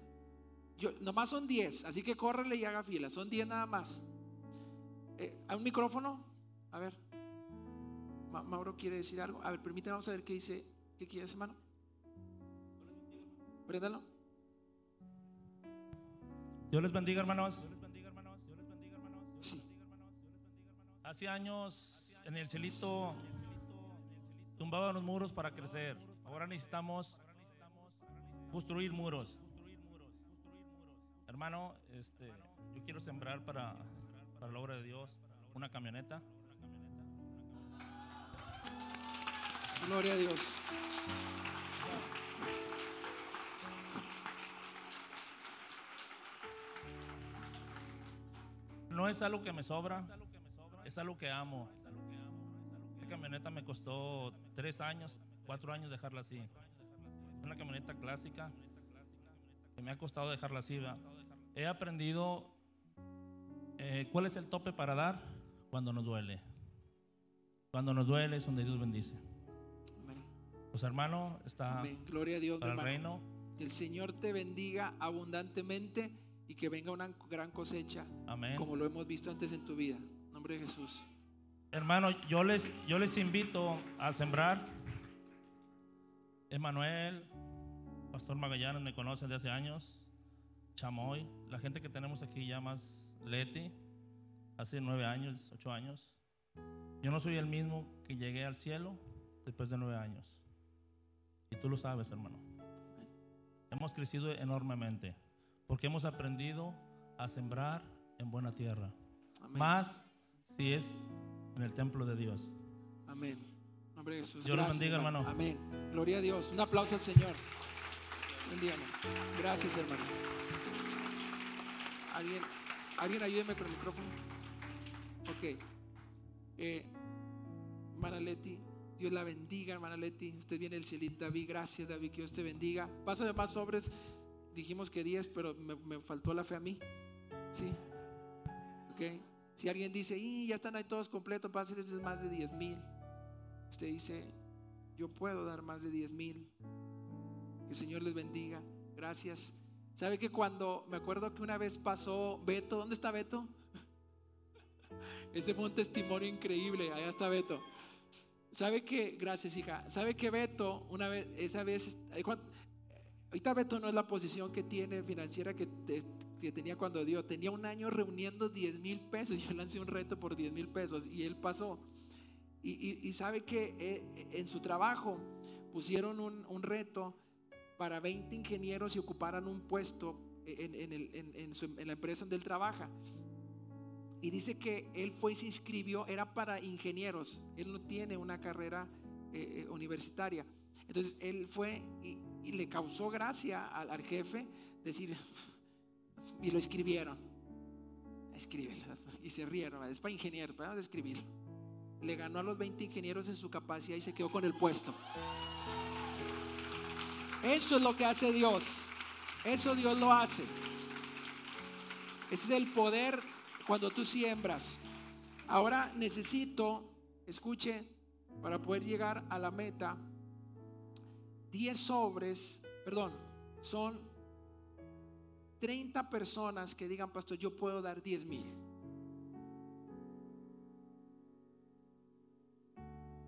Yo, nomás son 10, así que córrele y haga fila. Son 10 nada más. Eh, ¿Hay un micrófono? A ver. Ma- Mauro quiere decir algo. A ver, permítame, vamos a ver qué dice. ¿Qué quiere ese hermano? Préndalo. Dios les bendiga, hermanos. Sí. Hace años en el celito tumbaban los muros para crecer. Ahora necesitamos construir muros. Hermano, este, yo quiero sembrar para, para la obra de Dios una camioneta. Gloria a Dios. No es algo que me sobra, es algo que amo. Esta camioneta me costó tres años, cuatro años dejarla así. Una camioneta clásica que me ha costado dejarla así. ¿verdad? He aprendido eh, cuál es el tope para dar cuando nos duele. Cuando nos duele es donde Dios bendice. Amén. Pues hermano, está Amén. Gloria a Dios, para el reino. Que el Señor te bendiga abundantemente y que venga una gran cosecha, Amén. como lo hemos visto antes en tu vida. En nombre de Jesús. Hermano, yo les, yo les invito a sembrar. Emanuel, Pastor Magallanes me conocen de hace años. Chamoy, la gente que tenemos aquí ya más Leti, hace nueve años, ocho años. Yo no soy el mismo que llegué al cielo después de nueve años. Y tú lo sabes, hermano. Hemos crecido enormemente porque hemos aprendido a sembrar en buena tierra. Amén. Más si es en el templo de Dios. Amén. En nombre de Jesús. Dios Gracias, bendiga, hermano. Amén. Gloria a Dios. Un aplauso al Señor. Bendígame. Gracias, hermano. ¿Alguien, alguien ayúdeme con el micrófono? Ok. Eh, hermana Leti, Dios la bendiga, hermana Leti. Usted viene del cielito, David. Gracias, David. Que Dios te bendiga. Pásame más sobres. Dijimos que 10, pero me, me faltó la fe a mí. Sí. Ok. Si alguien dice, y ya están ahí todos completos, pásenles más de 10 mil. Usted dice, yo puedo dar más de 10 mil. Que el Señor les bendiga. Gracias. ¿Sabe que cuando me acuerdo que una vez pasó Beto, ¿dónde está Beto? Ese fue un testimonio increíble. Allá está Beto. ¿Sabe que, gracias hija, sabe que Beto, una vez, esa vez, eh, cuan- ahorita Beto no es la posición que tiene financiera que, que tenía cuando dio. Tenía un año reuniendo 10 mil pesos. Yo lancé un reto por 10 mil pesos y él pasó. Y, y- y sabe que eh, en su trabajo pusieron un, un reto para 20 ingenieros y ocuparan un puesto en, en la empresa donde él trabaja. Y dice que él fue y se inscribió, era para ingenieros, él no tiene una carrera eh, eh, universitaria. Entonces él fue y, le causó gracia al, al jefe decir, y lo escribieron. Escríbelo. Y se rieron, es para ingeniero, vamos a escribirlo. Le ganó a los 20 ingenieros en su capacidad y se quedó con el puesto. Eso es lo que hace Dios. Eso Dios lo hace. Ese es el poder cuando tú siembras. Ahora necesito, escuche, para poder llegar a la meta, 10 sobres, perdón, son 30 personas que digan, pastor, yo puedo dar 10 mil.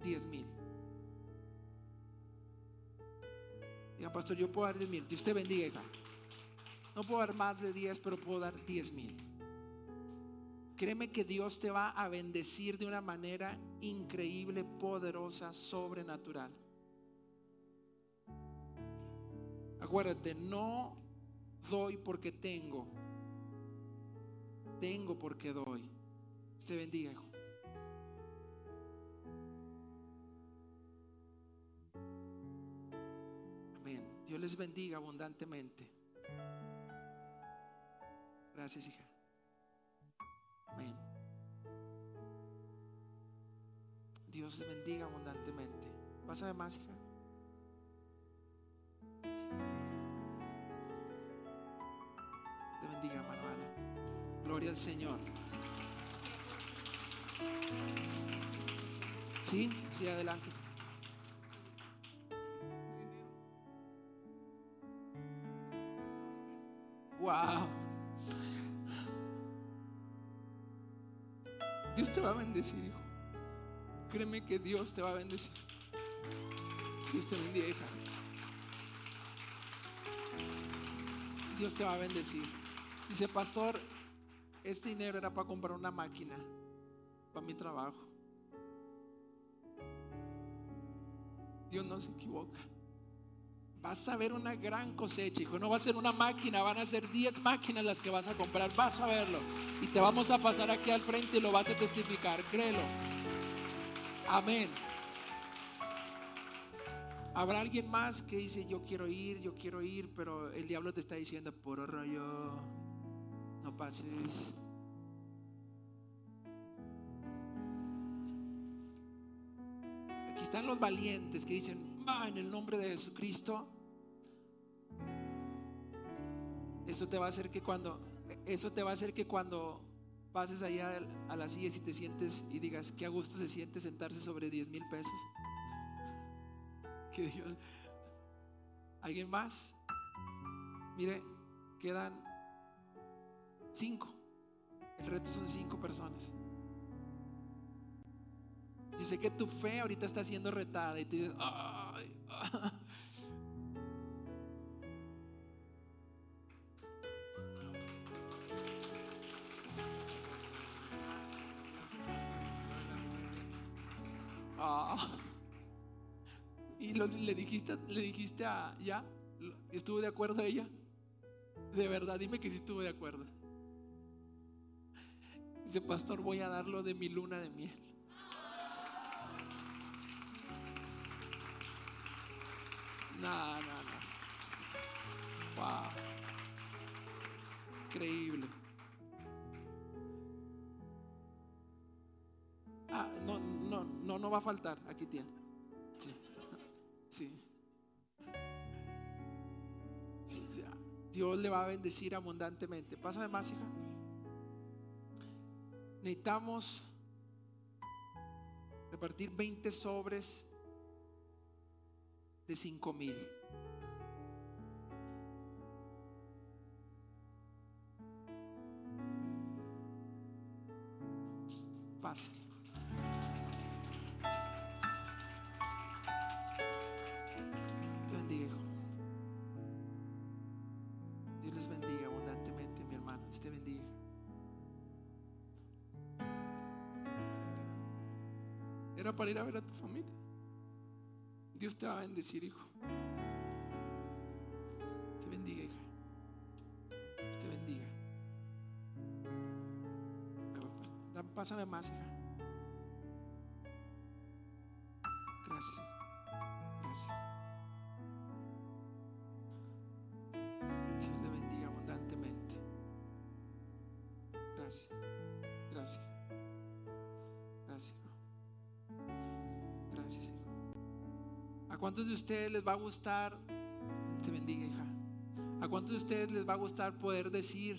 10 mil. Diga, pastor, yo puedo dar 10 mil. Dios te bendiga, hija. No puedo dar más de 10, pero puedo dar 10 mil. Créeme que Dios te va a bendecir de una manera increíble, poderosa, sobrenatural. Acuérdate, no doy porque tengo, Tengo porque doy. Usted bendiga, hijo. Dios les bendiga abundantemente. Gracias, hija. Amén. Dios te bendiga abundantemente. ¿Vas a ver más, hija? Te bendiga, Manuela. Gloria al Señor. Sí, sí, adelante. Dios te va a bendecir, hijo. Créeme que Dios te va a bendecir. Dios te bendiga, hija. Dios te va a bendecir. Dice, pastor, este dinero era para comprar una máquina para mi trabajo. Dios no se equivoca. Vas a ver una gran cosecha, hijo. No va a ser una máquina, van a ser 10 máquinas las que vas a comprar. Vas a verlo. Y te vamos a pasar aquí al frente y lo vas a testificar. Créelo. Amén. Habrá alguien más que dice, yo quiero ir, yo quiero ir, pero el diablo te está diciendo, puro rollo, no pases. Aquí están los valientes que dicen, en el nombre de Jesucristo. Eso te va a hacer que cuando, eso te va a hacer que cuando pases allá a la silla y te sientes y digas, qué a gusto se siente sentarse sobre 10 mil pesos. Que Dios. ¿Alguien más? Mire, quedan cinco. El reto son cinco personas. Dice que tu fe ahorita está siendo retada y tú dices, ay, ah". Ah. Y le dijiste, le dijiste a ya, estuvo de acuerdo ella. De verdad, dime que sí estuvo de acuerdo. Dice, pastor, voy a darlo de mi luna de miel. No, no, no. Wow. Increíble. Ah, no, no, no, no va a faltar. Aquí tiene. Sí. Sí. Sí, sí. Dios le va a bendecir abundantemente. Pásame más, hija. Necesitamos repartir 20 sobres de 5 mil. Bendiga. Dios les bendiga abundantemente, mi hermano. Dios te bendiga. Era para ir a ver a te va a bendecir, hijo. Te bendiga, hija. Te bendiga. Pásame más, hija. De ustedes les va a gustar? Te bendiga, hija. ¿A cuántos de ustedes les va a gustar poder decir?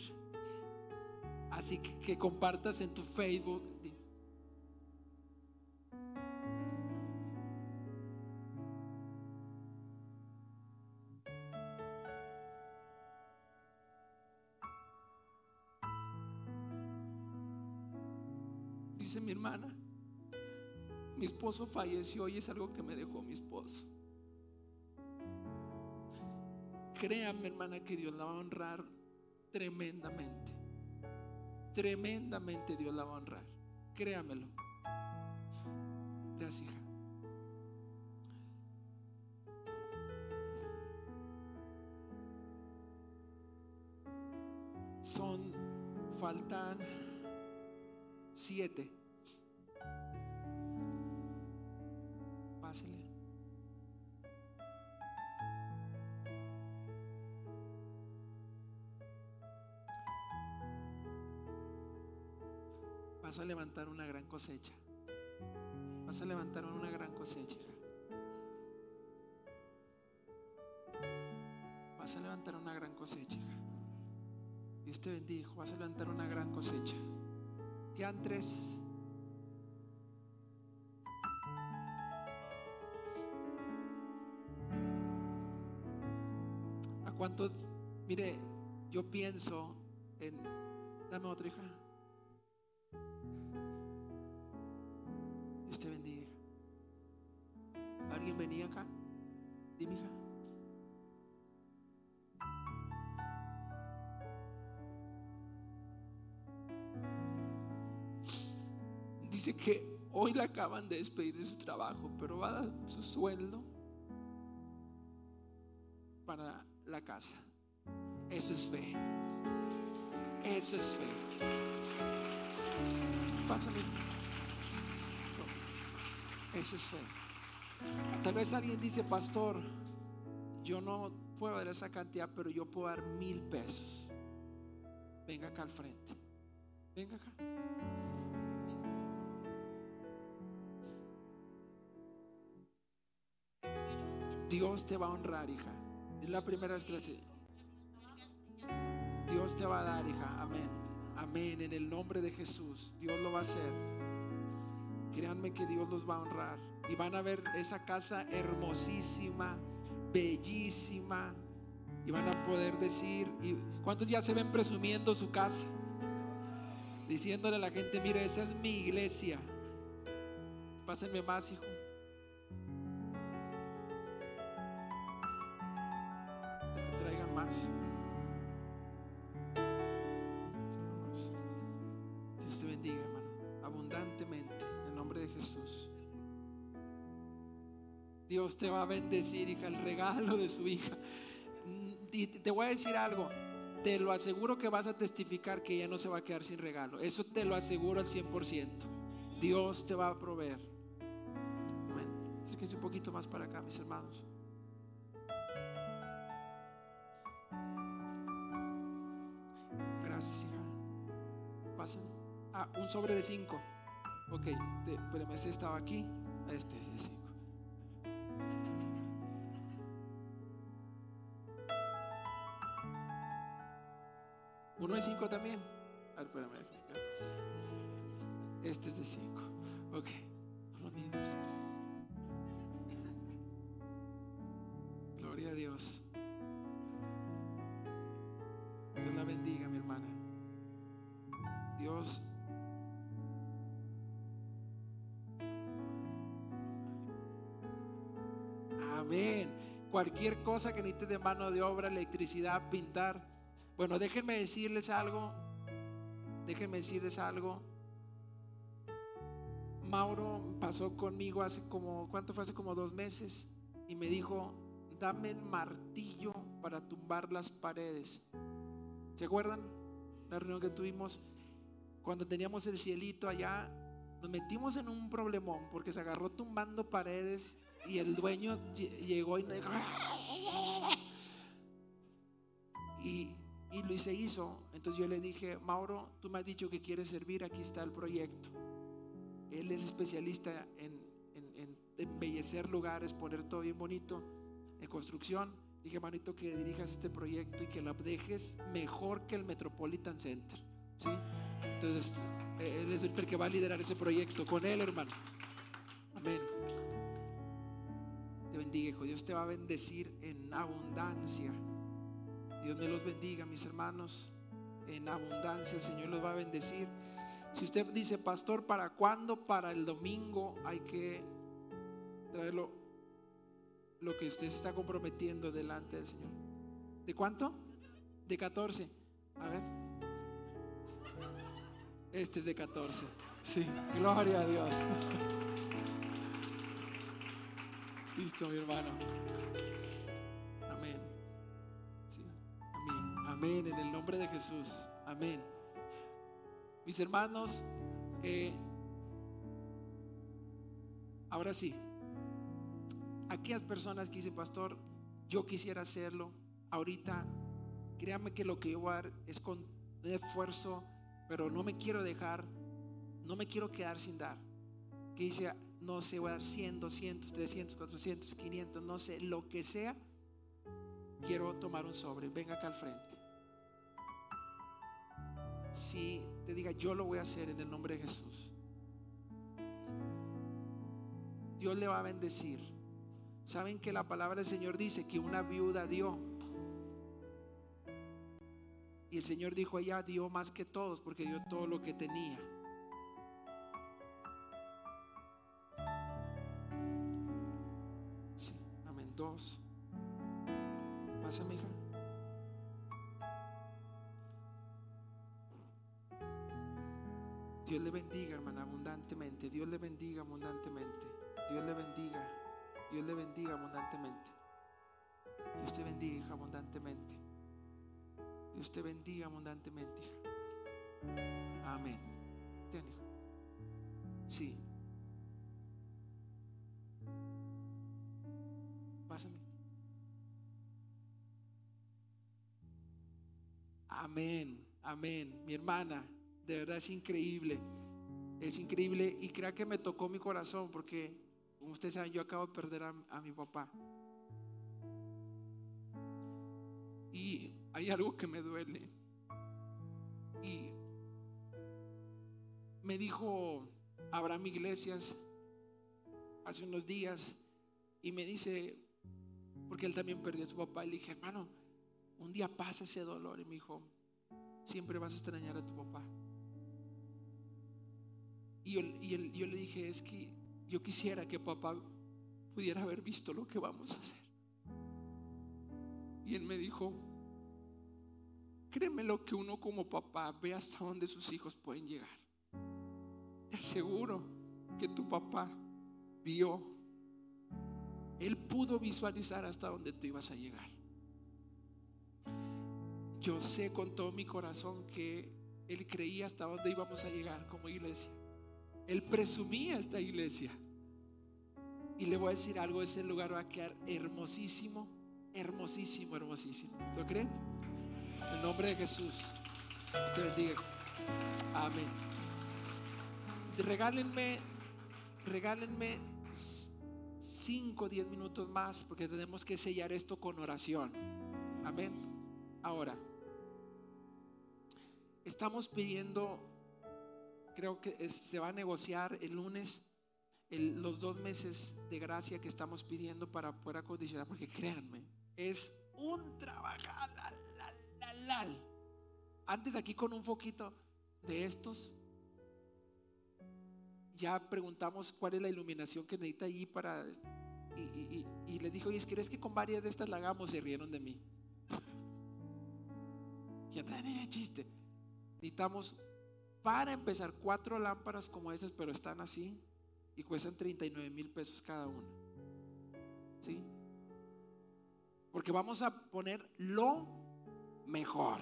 Así que, que compartas en tu Facebook. di- Dice mi hermana, mi esposo falleció y es algo que me dejó mi esposo. Créame, hermana, que Dios la va a honrar tremendamente. Tremendamente Dios la va a honrar. Créamelo. Gracias, hija. Son Faltan siete. Vas a levantar una gran cosecha. Vas a levantar una gran cosecha. Vas a levantar una gran cosecha. Dios te bendijo. Vas a levantar una gran cosecha. Quedan tres. ¿A cuánto? Mire, yo pienso en. Dame otra hija. Venía acá? Dime, hija. Dice que hoy la acaban de despedir de su trabajo, pero va a dar su sueldo para la casa. Eso es fe. Eso es fe. Pásame. Eso es fe. Tal vez alguien dice, pastor, yo no puedo dar esa cantidad, pero yo puedo dar mil pesos. Venga acá al frente. Venga acá. Dios te va a honrar, hija. Es la primera vez que lo hace. Dios te va a dar, hija. Amén. Amén. En el nombre de Jesús. Dios lo va a hacer. Créanme que Dios los va a honrar. Y van a ver esa casa hermosísima, bellísima. Y van a poder decir, ¿y ¿cuántos ya se ven presumiendo su casa? Diciéndole a la gente, mire, esa es mi iglesia. Pásenme más, hijo. Dios te va a bendecir, hija, el regalo de su hija. Mm, Y te voy a decir algo. Te lo aseguro que vas a testificar que ella no se va a quedar sin regalo. Eso te lo aseguro al 100%. Dios te va a proveer. Amén. Acérquense un poquito más para acá, mis hermanos. Gracias, hija. Pasen. Ah, un sobre de cinco. Ok, espérame, este estaba aquí. Este es de Uno de cinco también. A ver, espérame. Este es de cinco. Ok. Gloria a Dios. Dios la bendiga, mi hermana. Dios. Amén. Cualquier cosa que necesite de mano de obra, electricidad, pintar. Bueno, déjenme decirles algo. Déjenme decirles algo. Mauro pasó conmigo hace como, ¿cuánto fue? Hace como dos meses. Y me dijo, dame martillo para tumbar las paredes. ¿Se acuerdan? La reunión que tuvimos cuando teníamos el cielito allá. Nos metimos en un problemón porque se agarró tumbando paredes y el dueño lle- llegó y nos dijo, y, y lo se hizo. Entonces yo le dije, Mauro, tú me has dicho que quieres servir, aquí está el proyecto. Él es especialista en, embellecer lugares, poner todo bien bonito, en construcción. Dije, manito, que dirijas este proyecto y que lo dejes mejor que el Metropolitan Center. Entonces, eh, él es el que va a liderar ese proyecto con él, hermano. Amén. Te bendiga, hijo. Dios te va a bendecir en abundancia. Dios me los bendiga, mis hermanos. En abundancia, el Señor los va a bendecir. Si usted dice, pastor, ¿para cuándo? Para el domingo hay que traerlo lo que usted se está comprometiendo delante del Señor. ¿De cuánto? De 14. A ver. Este es de 14. Sí, gloria a Dios. Listo, mi hermano. Amén. En el nombre de Jesús. Amén. Mis hermanos, eh, ahora sí, aquellas personas que dicen, pastor, yo quisiera hacerlo, ahorita, créame que lo que yo voy a dar es con esfuerzo, pero no me quiero dejar, no me quiero quedar sin dar. Que dice, no sé, voy a dar 100, 200, 300, 400, 500, no sé, lo que sea, quiero tomar un sobre, venga acá al frente. Si te diga, yo lo voy a hacer en el nombre de Jesús. Dios le va a bendecir. Saben que la palabra del Señor dice que una viuda dio. Y el Señor dijo, ella dio más que todos porque dio todo lo que tenía. Sí, amén. Dos. Pasa, hija. Dios le bendiga, hermana, abundantemente. Dios le bendiga abundantemente. Dios le bendiga. Dios le bendiga abundantemente. Dios te bendiga, hija, abundantemente. Dios te bendiga abundantemente, hija. Amén. Ten, hijo. Sí. Pásame. Amén. Amén. Mi hermana, de verdad es increíble. Es increíble y crea que me tocó mi corazón porque, como ustedes saben, yo acabo de perder a, mi papá. Y hay algo que me duele. Y me dijo Abraham Iglesias hace unos días y me dice, porque él también perdió a su papá, y le dije, hermano, un día pasa ese dolor y me dijo, siempre vas a extrañar a tu papá. Y yo, él- le dije, es que yo quisiera que papá pudiera haber visto lo que vamos a hacer. Y él me dijo, créeme lo que uno como papá ve hasta dónde sus hijos pueden llegar. Te aseguro que tu papá vio, él pudo visualizar hasta dónde tú ibas a llegar. Yo sé con todo mi corazón que él creía hasta dónde íbamos a llegar como iglesia. Él presumía esta iglesia. Y le voy a decir algo, ese lugar va a quedar hermosísimo, hermosísimo, hermosísimo. ¿Lo creen? En el nombre de Jesús. Dios te bendiga. Amén. Regálenme, regálenme 5 o 10 minutos más porque tenemos que sellar esto con oración. Amén. Ahora, estamos pidiendo, creo que se va a negociar el lunes el- los dos meses de gracia que estamos pidiendo para poder acondicionar, porque créanme, es un trabajar. Antes aquí con un foquito de estos, ya preguntamos cuál es la iluminación que necesita allí para... Y, y, y, y les dijo, ¿quieres que con varias de estas la hagamos? Se rieron de mí. Ya chiste. Necesitamos, para empezar, cuatro lámparas como esas, pero están así y cuestan 39 mil pesos cada una. ¿Sí? Porque vamos a poner lo mejor.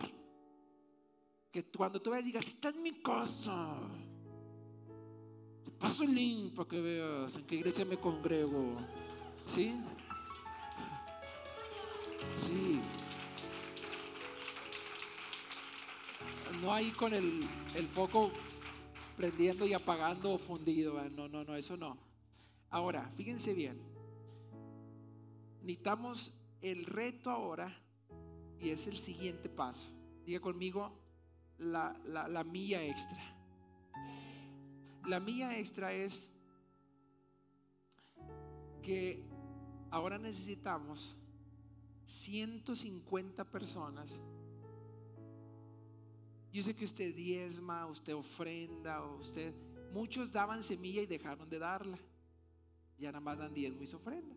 Que cuando tú veas digas, esta es mi casa. Te paso el link para que veas en qué iglesia me congrego. ¿Sí? Sí. No ahí con el, el foco prendiendo y apagando o fundido. No, no, no, eso no. Ahora, fíjense bien. Necesitamos el reto ahora y es el siguiente paso. Diga conmigo la, la, la milla extra. La milla extra es que ahora necesitamos 150 personas. Yo sé que usted diezma, usted ofrenda, usted muchos daban semilla y dejaron de darla. Ya nada más dan diezmo y se ofrenda.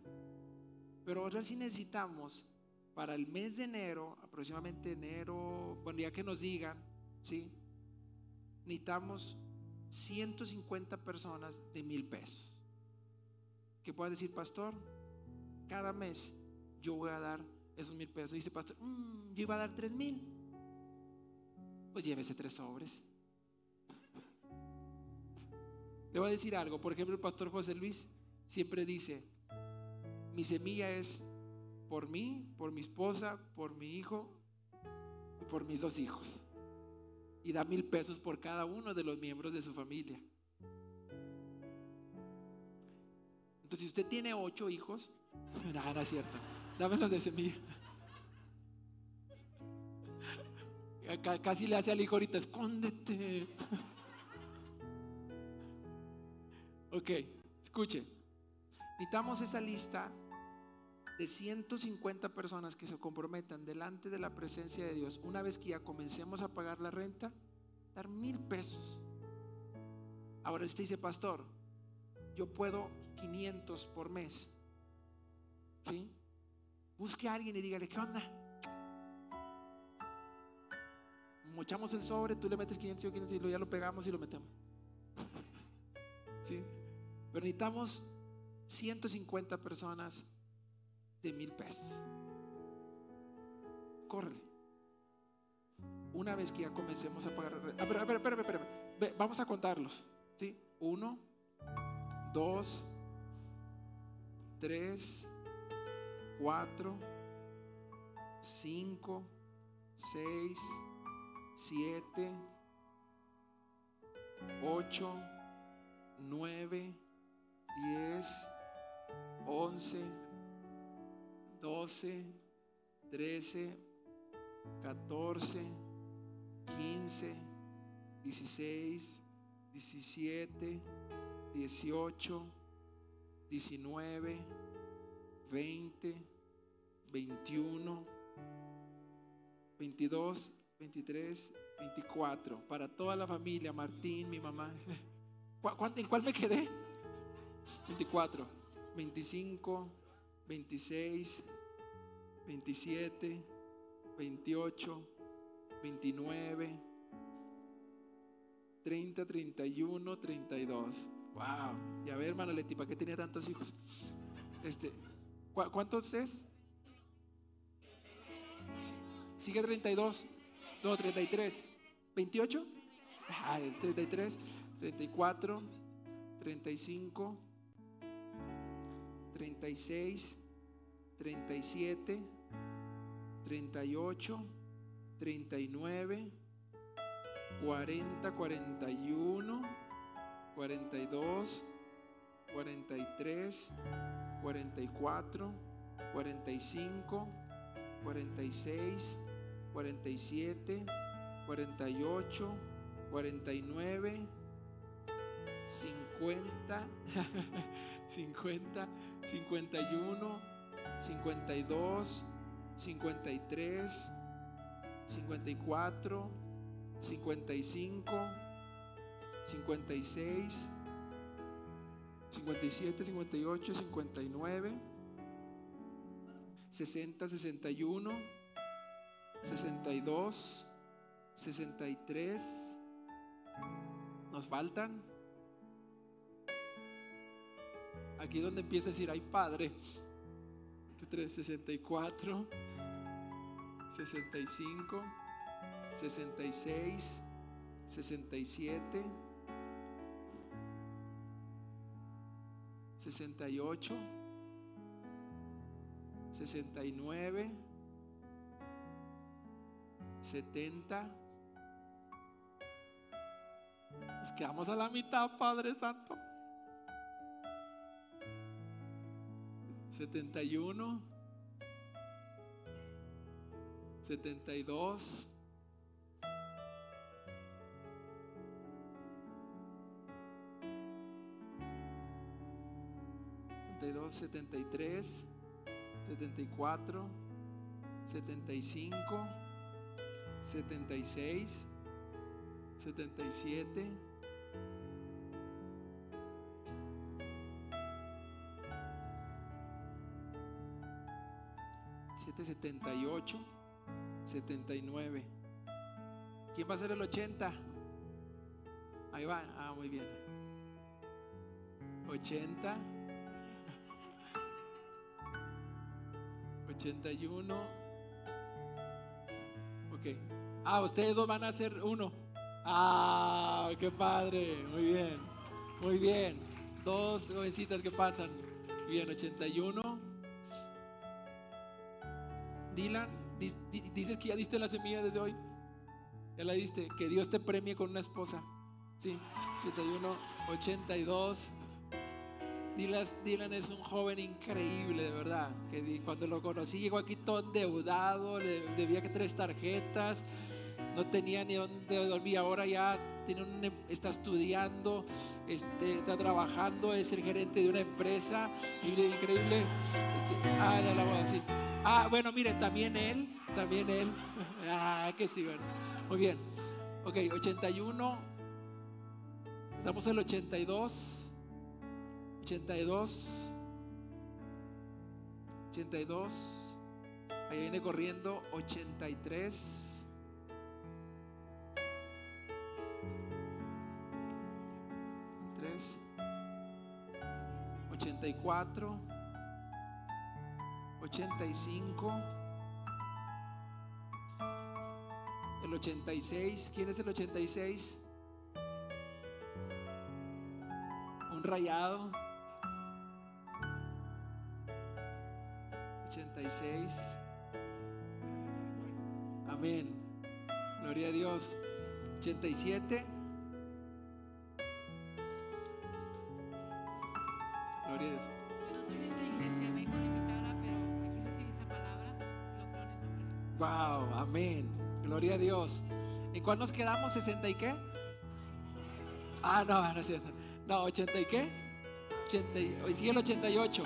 Pero ahora sí necesitamos para el mes de enero, aproximadamente enero, bueno, ya que nos digan, ¿sí? Necesitamos 150 personas de mil pesos. Que puedan decir, pastor, cada mes yo voy a dar esos mil pesos. Dice, pastor, "Mm, yo iba a dar tres mil. Pues llévese tres sobres. Le voy a decir algo. Por ejemplo, el pastor José Luis siempre dice, mi semilla es por mí, por mi esposa, por mi hijo y por mis dos hijos. Y da mil pesos por cada uno de los miembros de su familia. Entonces, si usted tiene ocho hijos, nada, no es cierto. Dámelos de semilla. Casi le hace al hijo ahorita, escóndete. Ok, escuche. Necesitamos esa lista de 150 personas que se comprometan delante de la presencia de Dios, una vez que ya comencemos a pagar la renta, dar mil pesos. Ahora usted dice, pastor, yo puedo 500 por mes. ¿Sí? Busque a alguien y dígale, ¿qué onda? Mochamos el sobre, tú le metes 500 y 500 y ya lo pegamos y lo metemos. ¿Sí? Pero necesitamos 150 personas de mil pesos. Córrele. Una vez que ya comencemos a pagar. A ver, a ver. Vamos a contarlos. ¿Sí? Uno, dos, tres, cuatro, cinco, seis, siete, ocho, nueve, diez, once, doce, trece, catorce, quince, dieciséis, diecisiete, dieciocho, diecinueve, veinte, veintiuno, veintidós, veintitrés, veinticuatro. Para toda la familia, Martín, mi mamá. ¿En cuál me quedé? 24, 25, 26, 27, 28, 29, 30, 31, 32. Wow. Y a ver, hermana Leti, ¿para qué tenía tantos hijos? Este, ¿Cuántos es? Sigue 32. No, 33. ¿28? Ah, 33, 34, 35. 36, 37, 38, 39, 40, 41, 42, 43, 44, 45, 46, 47, 48, 49, 50. 50, 51, 52, 53, 54, 55, 56, 57, 58, 59, 60, 61, 62, 63. ¿Nos faltan? Aquí donde empieza a decir, ay Padre. 64, 65, 66, 67, 68, 69, 70. Nos quedamos a la mitad, Padre Santo. 71, 72, 72, 73, 74, 75, 76, 77. 78, 79. ¿Quién va a ser el 80? Ahí va. Ah, muy bien. 80. 81. Ah, ustedes dos van a ser uno. Ah, qué padre. Muy bien. Muy bien. Dos jovencitas que pasan. Bien, 81. Dylan, dices que ya diste la semilla desde hoy. Ya la diste. Que Dios te premie con una esposa. Sí, 81, 82. Dylan, es un joven increíble, de verdad. Que cuando lo conocí llegó aquí todo endeudado, le debía tres tarjetas, no tenía ni dónde dormir. Ahora ya tiene un, está estudiando, este, está trabajando, es el gerente de una empresa. Increíble. Ah, ah, bueno, miren, también él, también él. Ah, que sí, bueno. Muy bien. Ok, 81. Estamos en el 82. 82. 82. Ahí viene corriendo 83. 84, 85, el 86. ¿Quién es el 86? Un rayado. 86. Amén. Gloria a Dios. 87. Wow, amén. Gloria a Dios. ¿En cuál nos quedamos? ¿60 y qué? Ah, no, no es cierto. No, ¿80 y qué? 80, hoy sigue el 88.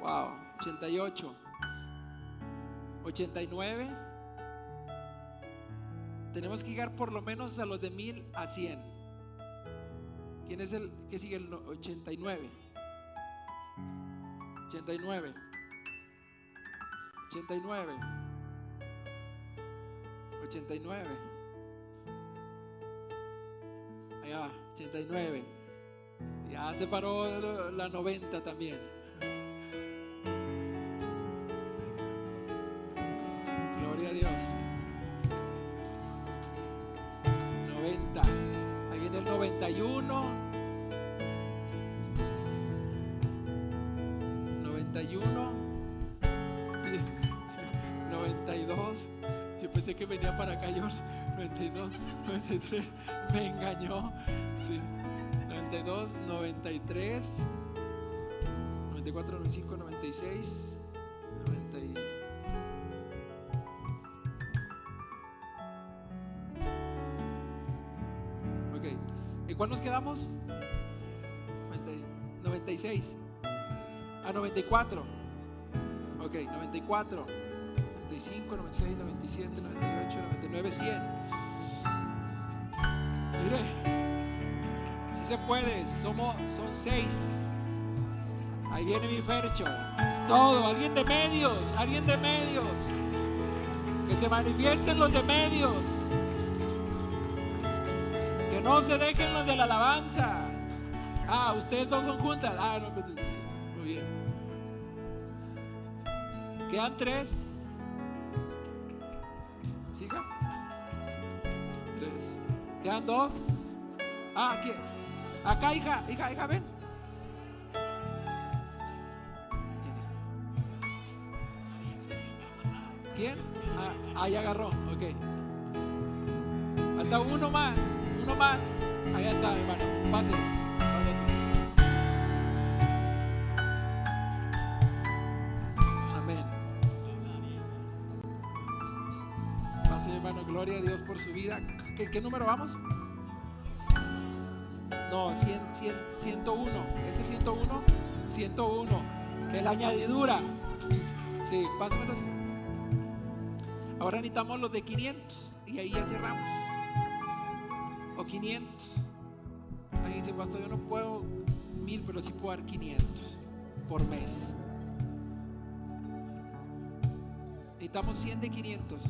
Wow, 88. 89. Tenemos que llegar por lo menos a los de 1000 a 100. ¿Quién es el que sigue el 89? 89. 89. 89. Allá va, 89. Ya se paró la 90 también. 91. 91, 92. Yo pensé que venía para acá, George. 92, 93. Me engañó. Sí. 92, 93, 94, 95, 96, cuál nos quedamos? 96 a 94. Ok, 94, 95, 96, 97, 98, 99, 100. Mire, si se puede, somos, son seis. Ahí viene mi Fercho. Todo, alguien de medios, alguien de medios. Que se manifiesten los de medios. No se dejen los de la alabanza. Ah, ustedes dos son juntas. Ah, no, pues, bien. Quedan tres. Siga. Tres. Quedan dos. Ah, aquí. Acá, hija, hija, hija, ven. ¿Quién? Ah, ahí agarró, ok. Falta uno más, uno más. Allá está, hermano. Pase. Gloria a Dios por su vida. ¿Qué, número vamos? No, 100, 100, 101. ¿Es el 101? 101. Que la añadidura. Sí, más o menos. Ahora necesitamos los de 500 y ahí ya cerramos. O 500. Ahí dice, pastor, yo no puedo mil, pero sí puedo dar 500 por mes. Necesitamos 100 de 500.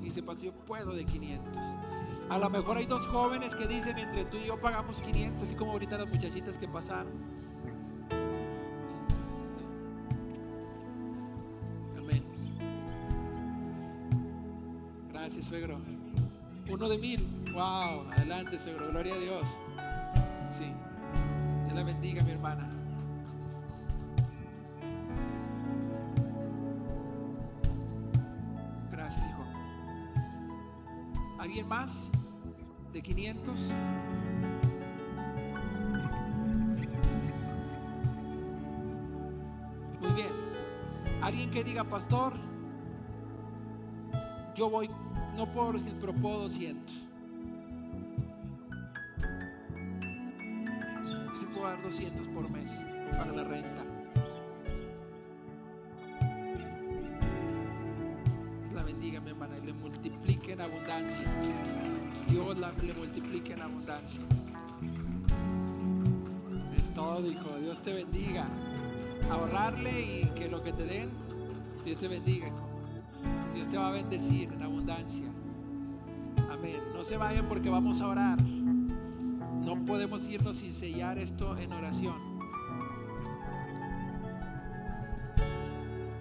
dice, yo puedo de 500. A lo mejor hay dos jóvenes que dicen, entre tú y yo pagamos 500, así como ahorita las muchachitas que pasaron. Suegro. Uno de mil. Wow, adelante, seguro. Gloria a Dios. Sí. Dios la bendiga, mi hermana. Gracias, hijo. ¿Alguien más? ¿De 500? Muy bien. Alguien que diga, pastor, yo voy, no recibir, pero puedo 200. Sí puedo dar 200 por mes para la renta. La bendiga, mi hermana, y le multiplique en abundancia. Dios la, le multiplique en abundancia. Es todo, hijo. Dios te bendiga. Ahorrarle y que lo que te den, Dios te bendiga. Dios te va a bendecir en abundancia. Amén. No se vayan porque vamos a orar. No podemos irnos sin sellar esto en oración.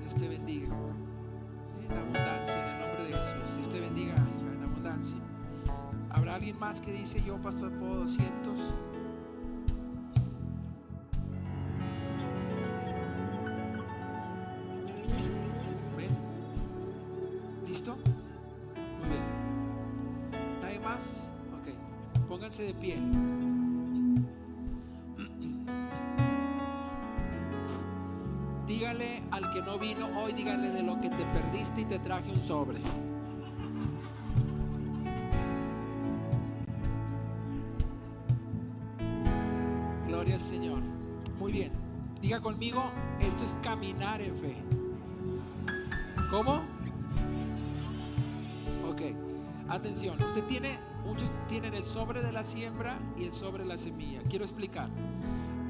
Dios te bendiga. En abundancia, en el nombre de Jesús. Dios te bendiga, hija, en abundancia. ¿Habrá alguien más que dice yo, pastor, puedo 200? De pie. Dígale al que no vino hoy, dígale de lo que te perdiste y te traje un sobre. Gloria al Señor. Muy bien. Diga conmigo, esto es caminar en fe. ¿Cómo? Ok. Atención, usted tiene, muchos tienen el sobre de la siembra y el sobre de la semilla. Quiero explicar.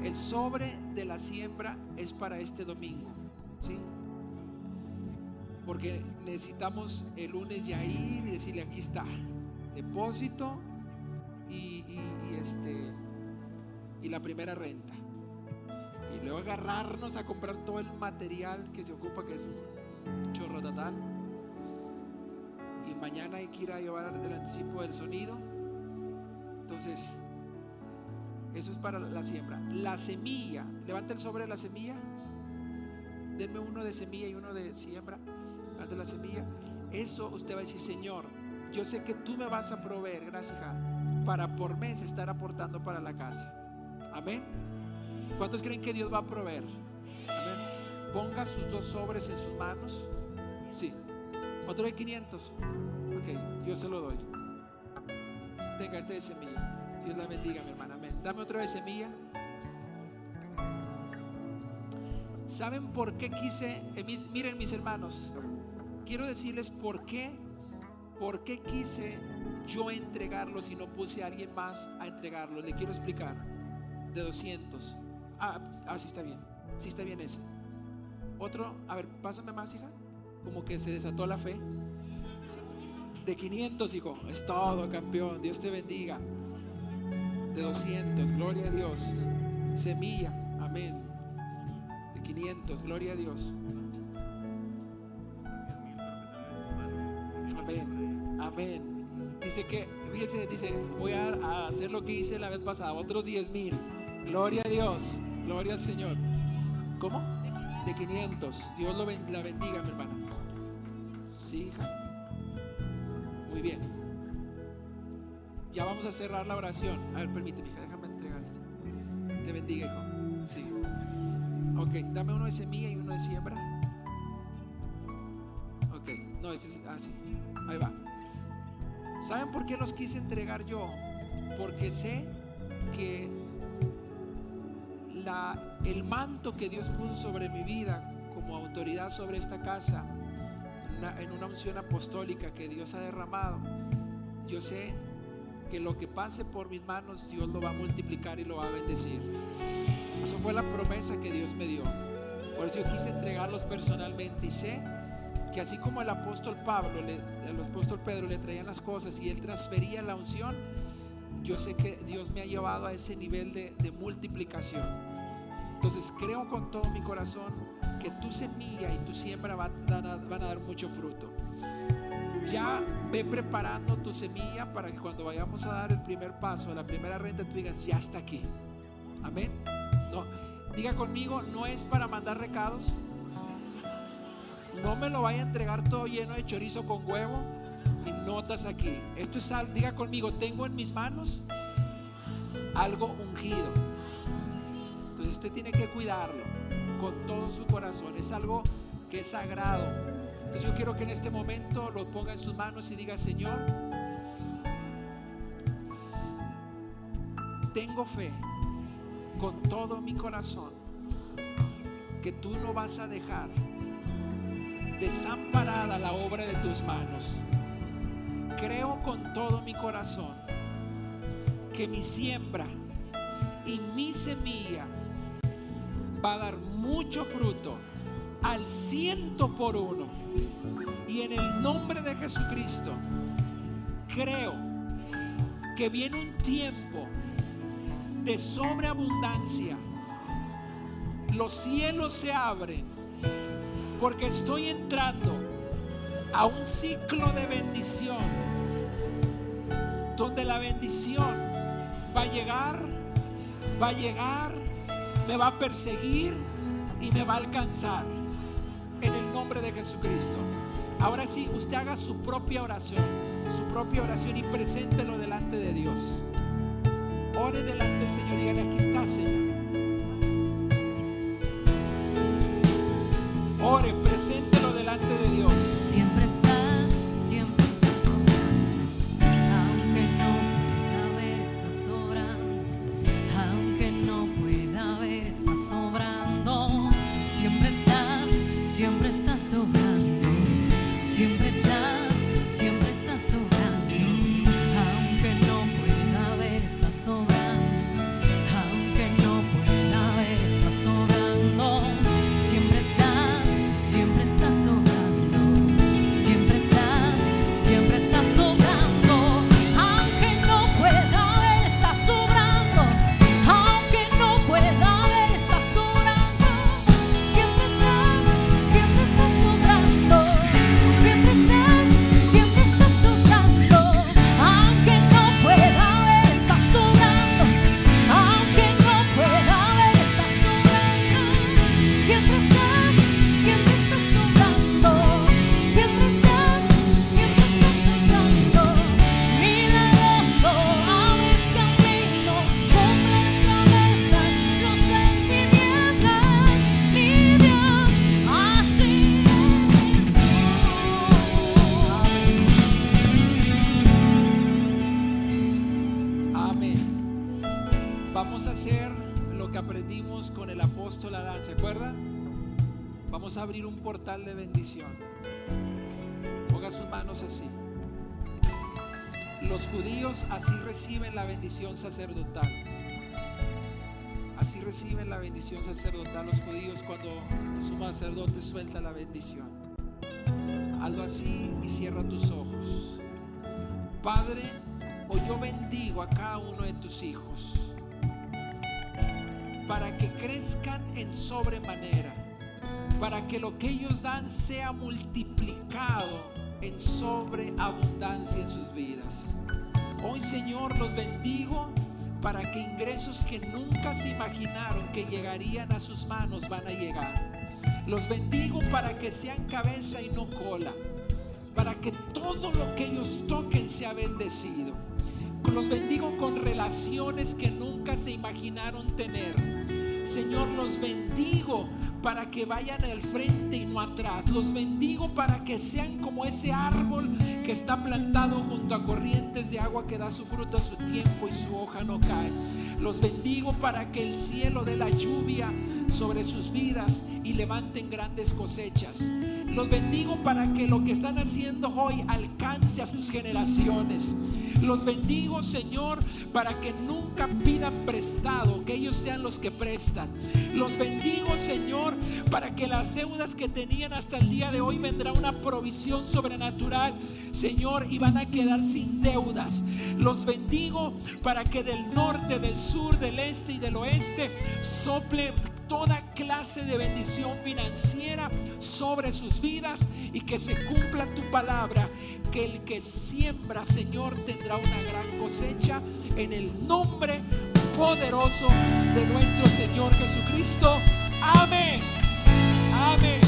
El sobre de la siembra es para este domingo, ¿sí? Porque necesitamos el lunes ya ir y decirle aquí está, depósito y, y- este y la primera renta. Y luego agarrarnos a comprar todo el material que se ocupa, que es un chorro total. Mañana hay que ir a llevar el anticipo del sonido. Entonces, eso es para la siembra. La semilla, levanta el sobre de la semilla. Denme uno de semilla y uno de siembra. Levanta la semilla. Eso usted va a decir, Señor, yo sé que tú me vas a proveer, gracias, para por mes estar aportando para la casa. Amén. ¿Cuántos creen que Dios va a proveer? Amén. Ponga sus dos sobres en sus manos. Sí. Otro de 500. Ok, yo se lo doy. Tenga este de semilla. Dios la bendiga, mi hermana. Amén. Dame otro de semilla. ¿Saben por qué quise? eh, miren, mis hermanos, quiero decirles por qué, por qué quise yo entregarlos y no puse a alguien más a entregarlos. Le quiero explicar. De 200. Ah, ah, sí está bien. Sí está bien ese. Otro, a ver, pásame más, hija. Como que se desató la fe. De 500, hijo. Es todo, campeón. Dios te bendiga. De 200, gloria a Dios. Semilla, amén. De 500, gloria a Dios. Amén, amén. Dice que, fíjese, dice, voy a, hacer lo que hice la vez pasada, otros 10 mil. Gloria a Dios, gloria al Señor. ¿Cómo? De 500. Dios lo la bendiga, mi hermana. Sí, hija. Muy bien. Ya vamos a cerrar la oración. A ver, permíteme, hija, déjame entregarte. Te bendiga, hijo. Sí. Ok, dame uno de semilla y uno de siembra. Ok, no, este es. Ah, sí. Ahí va. ¿Saben por qué los quise entregar yo? Porque sé que la, el manto que Dios puso sobre mi vida como autoridad sobre esta casa, una, en una unción apostólica que Dios ha derramado, yo sé que lo que pase por mis manos Dios lo va a multiplicar y lo va a bendecir. Eso fue la promesa que Dios me dio. Por eso yo quise entregarlos personalmente y sé que así como el apóstol Pablo, le- el apóstol Pedro le traían las cosas y él transfería la unción, yo sé que Dios me ha llevado a ese nivel de, de multiplicación. Entonces creo con todo mi corazón que tu semilla y tu siembra van a, dar mucho fruto. ya ve preparando tu semilla para que cuando vayamos a dar el primer paso, la primera renta, tú digas, ya está aquí. Amén. No, diga conmigo, no es para mandar recados. No me lo vaya a entregar todo lleno de chorizo con huevo y notas aquí. Esto es diga conmigo, tengo en mis manos algo ungido. Usted tiene que cuidarlo con todo su corazón. Es algo que es sagrado. Entonces yo quiero que en este momento lo ponga en sus manos y diga, Señor, tengo fe con todo mi corazón que tú no vas a dejar desamparada la obra de tus manos. Creo con todo mi corazón que mi siembra y mi semilla va a dar mucho fruto al ciento por uno. Y en el nombre de Jesucristo, creo que viene un tiempo de sobreabundancia. Los cielos se abren porque estoy entrando a un ciclo de bendición donde la bendición va a llegar, va a llegar, me va a perseguir y me va a alcanzar en el nombre de Jesucristo. Ahora sí, usted haga su propia oración, su propia oración y preséntelo delante de Dios. Ore delante del Señor y dígale, aquí está, Señor. Ore, preséntelo delante de Dios. Sacerdotal. Así reciben la bendición sacerdotal los judíos cuando el sumo sacerdote suelta la bendición. Hazlo así y cierra tus ojos. Padre, hoy yo bendigo a cada uno de tus hijos para que crezcan en sobremanera, para que lo que ellos dan sea multiplicado en sobreabundancia en sus vidas. Hoy Señor los bendigo para que ingresos que nunca se imaginaron que llegarían a sus manos van a llegar. Los bendigo para que sean cabeza y no cola, para que todo lo que ellos toquen sea bendecido. Los bendigo con relaciones que nunca se imaginaron tener. Señor, los bendigo para que vayan al frente y no atrás. Los bendigo para que sean como ese árbol que está plantado junto a corrientes de agua que da su fruto a su tiempo y su hoja no cae. Los bendigo para que el cielo dé la lluvia sobre sus vidas y levanten grandes cosechas. Los bendigo para que lo que están haciendo hoy alcance a sus generaciones. Los bendigo, Señor, para que nunca pidan prestado, que ellos sean los que prestan. Los bendigo, Señor, para que las deudas que tenían hasta el día de hoy vendrá una provisión sobrenatural, Señor, y van a quedar sin deudas. Los bendigo para que del norte, del sur, del este y del oeste sople toda clase de bendición financiera sobre sus vidas y que se cumpla tu palabra, que el que siembra, Señor, tendrá una gran cosecha en el nombre poderoso de nuestro Señor Jesucristo. Amén. Amén.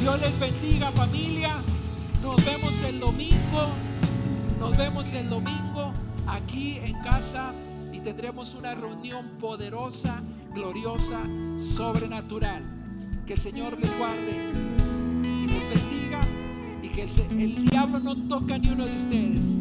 Dios les bendiga familia. Nos vemos el domingo. Nos vemos el domingo aquí en casa y tendremos una reunión poderosa, gloriosa, sobrenatural. Que el Señor les guarde y les bendiga y que el, diablo no toca ni uno de ustedes.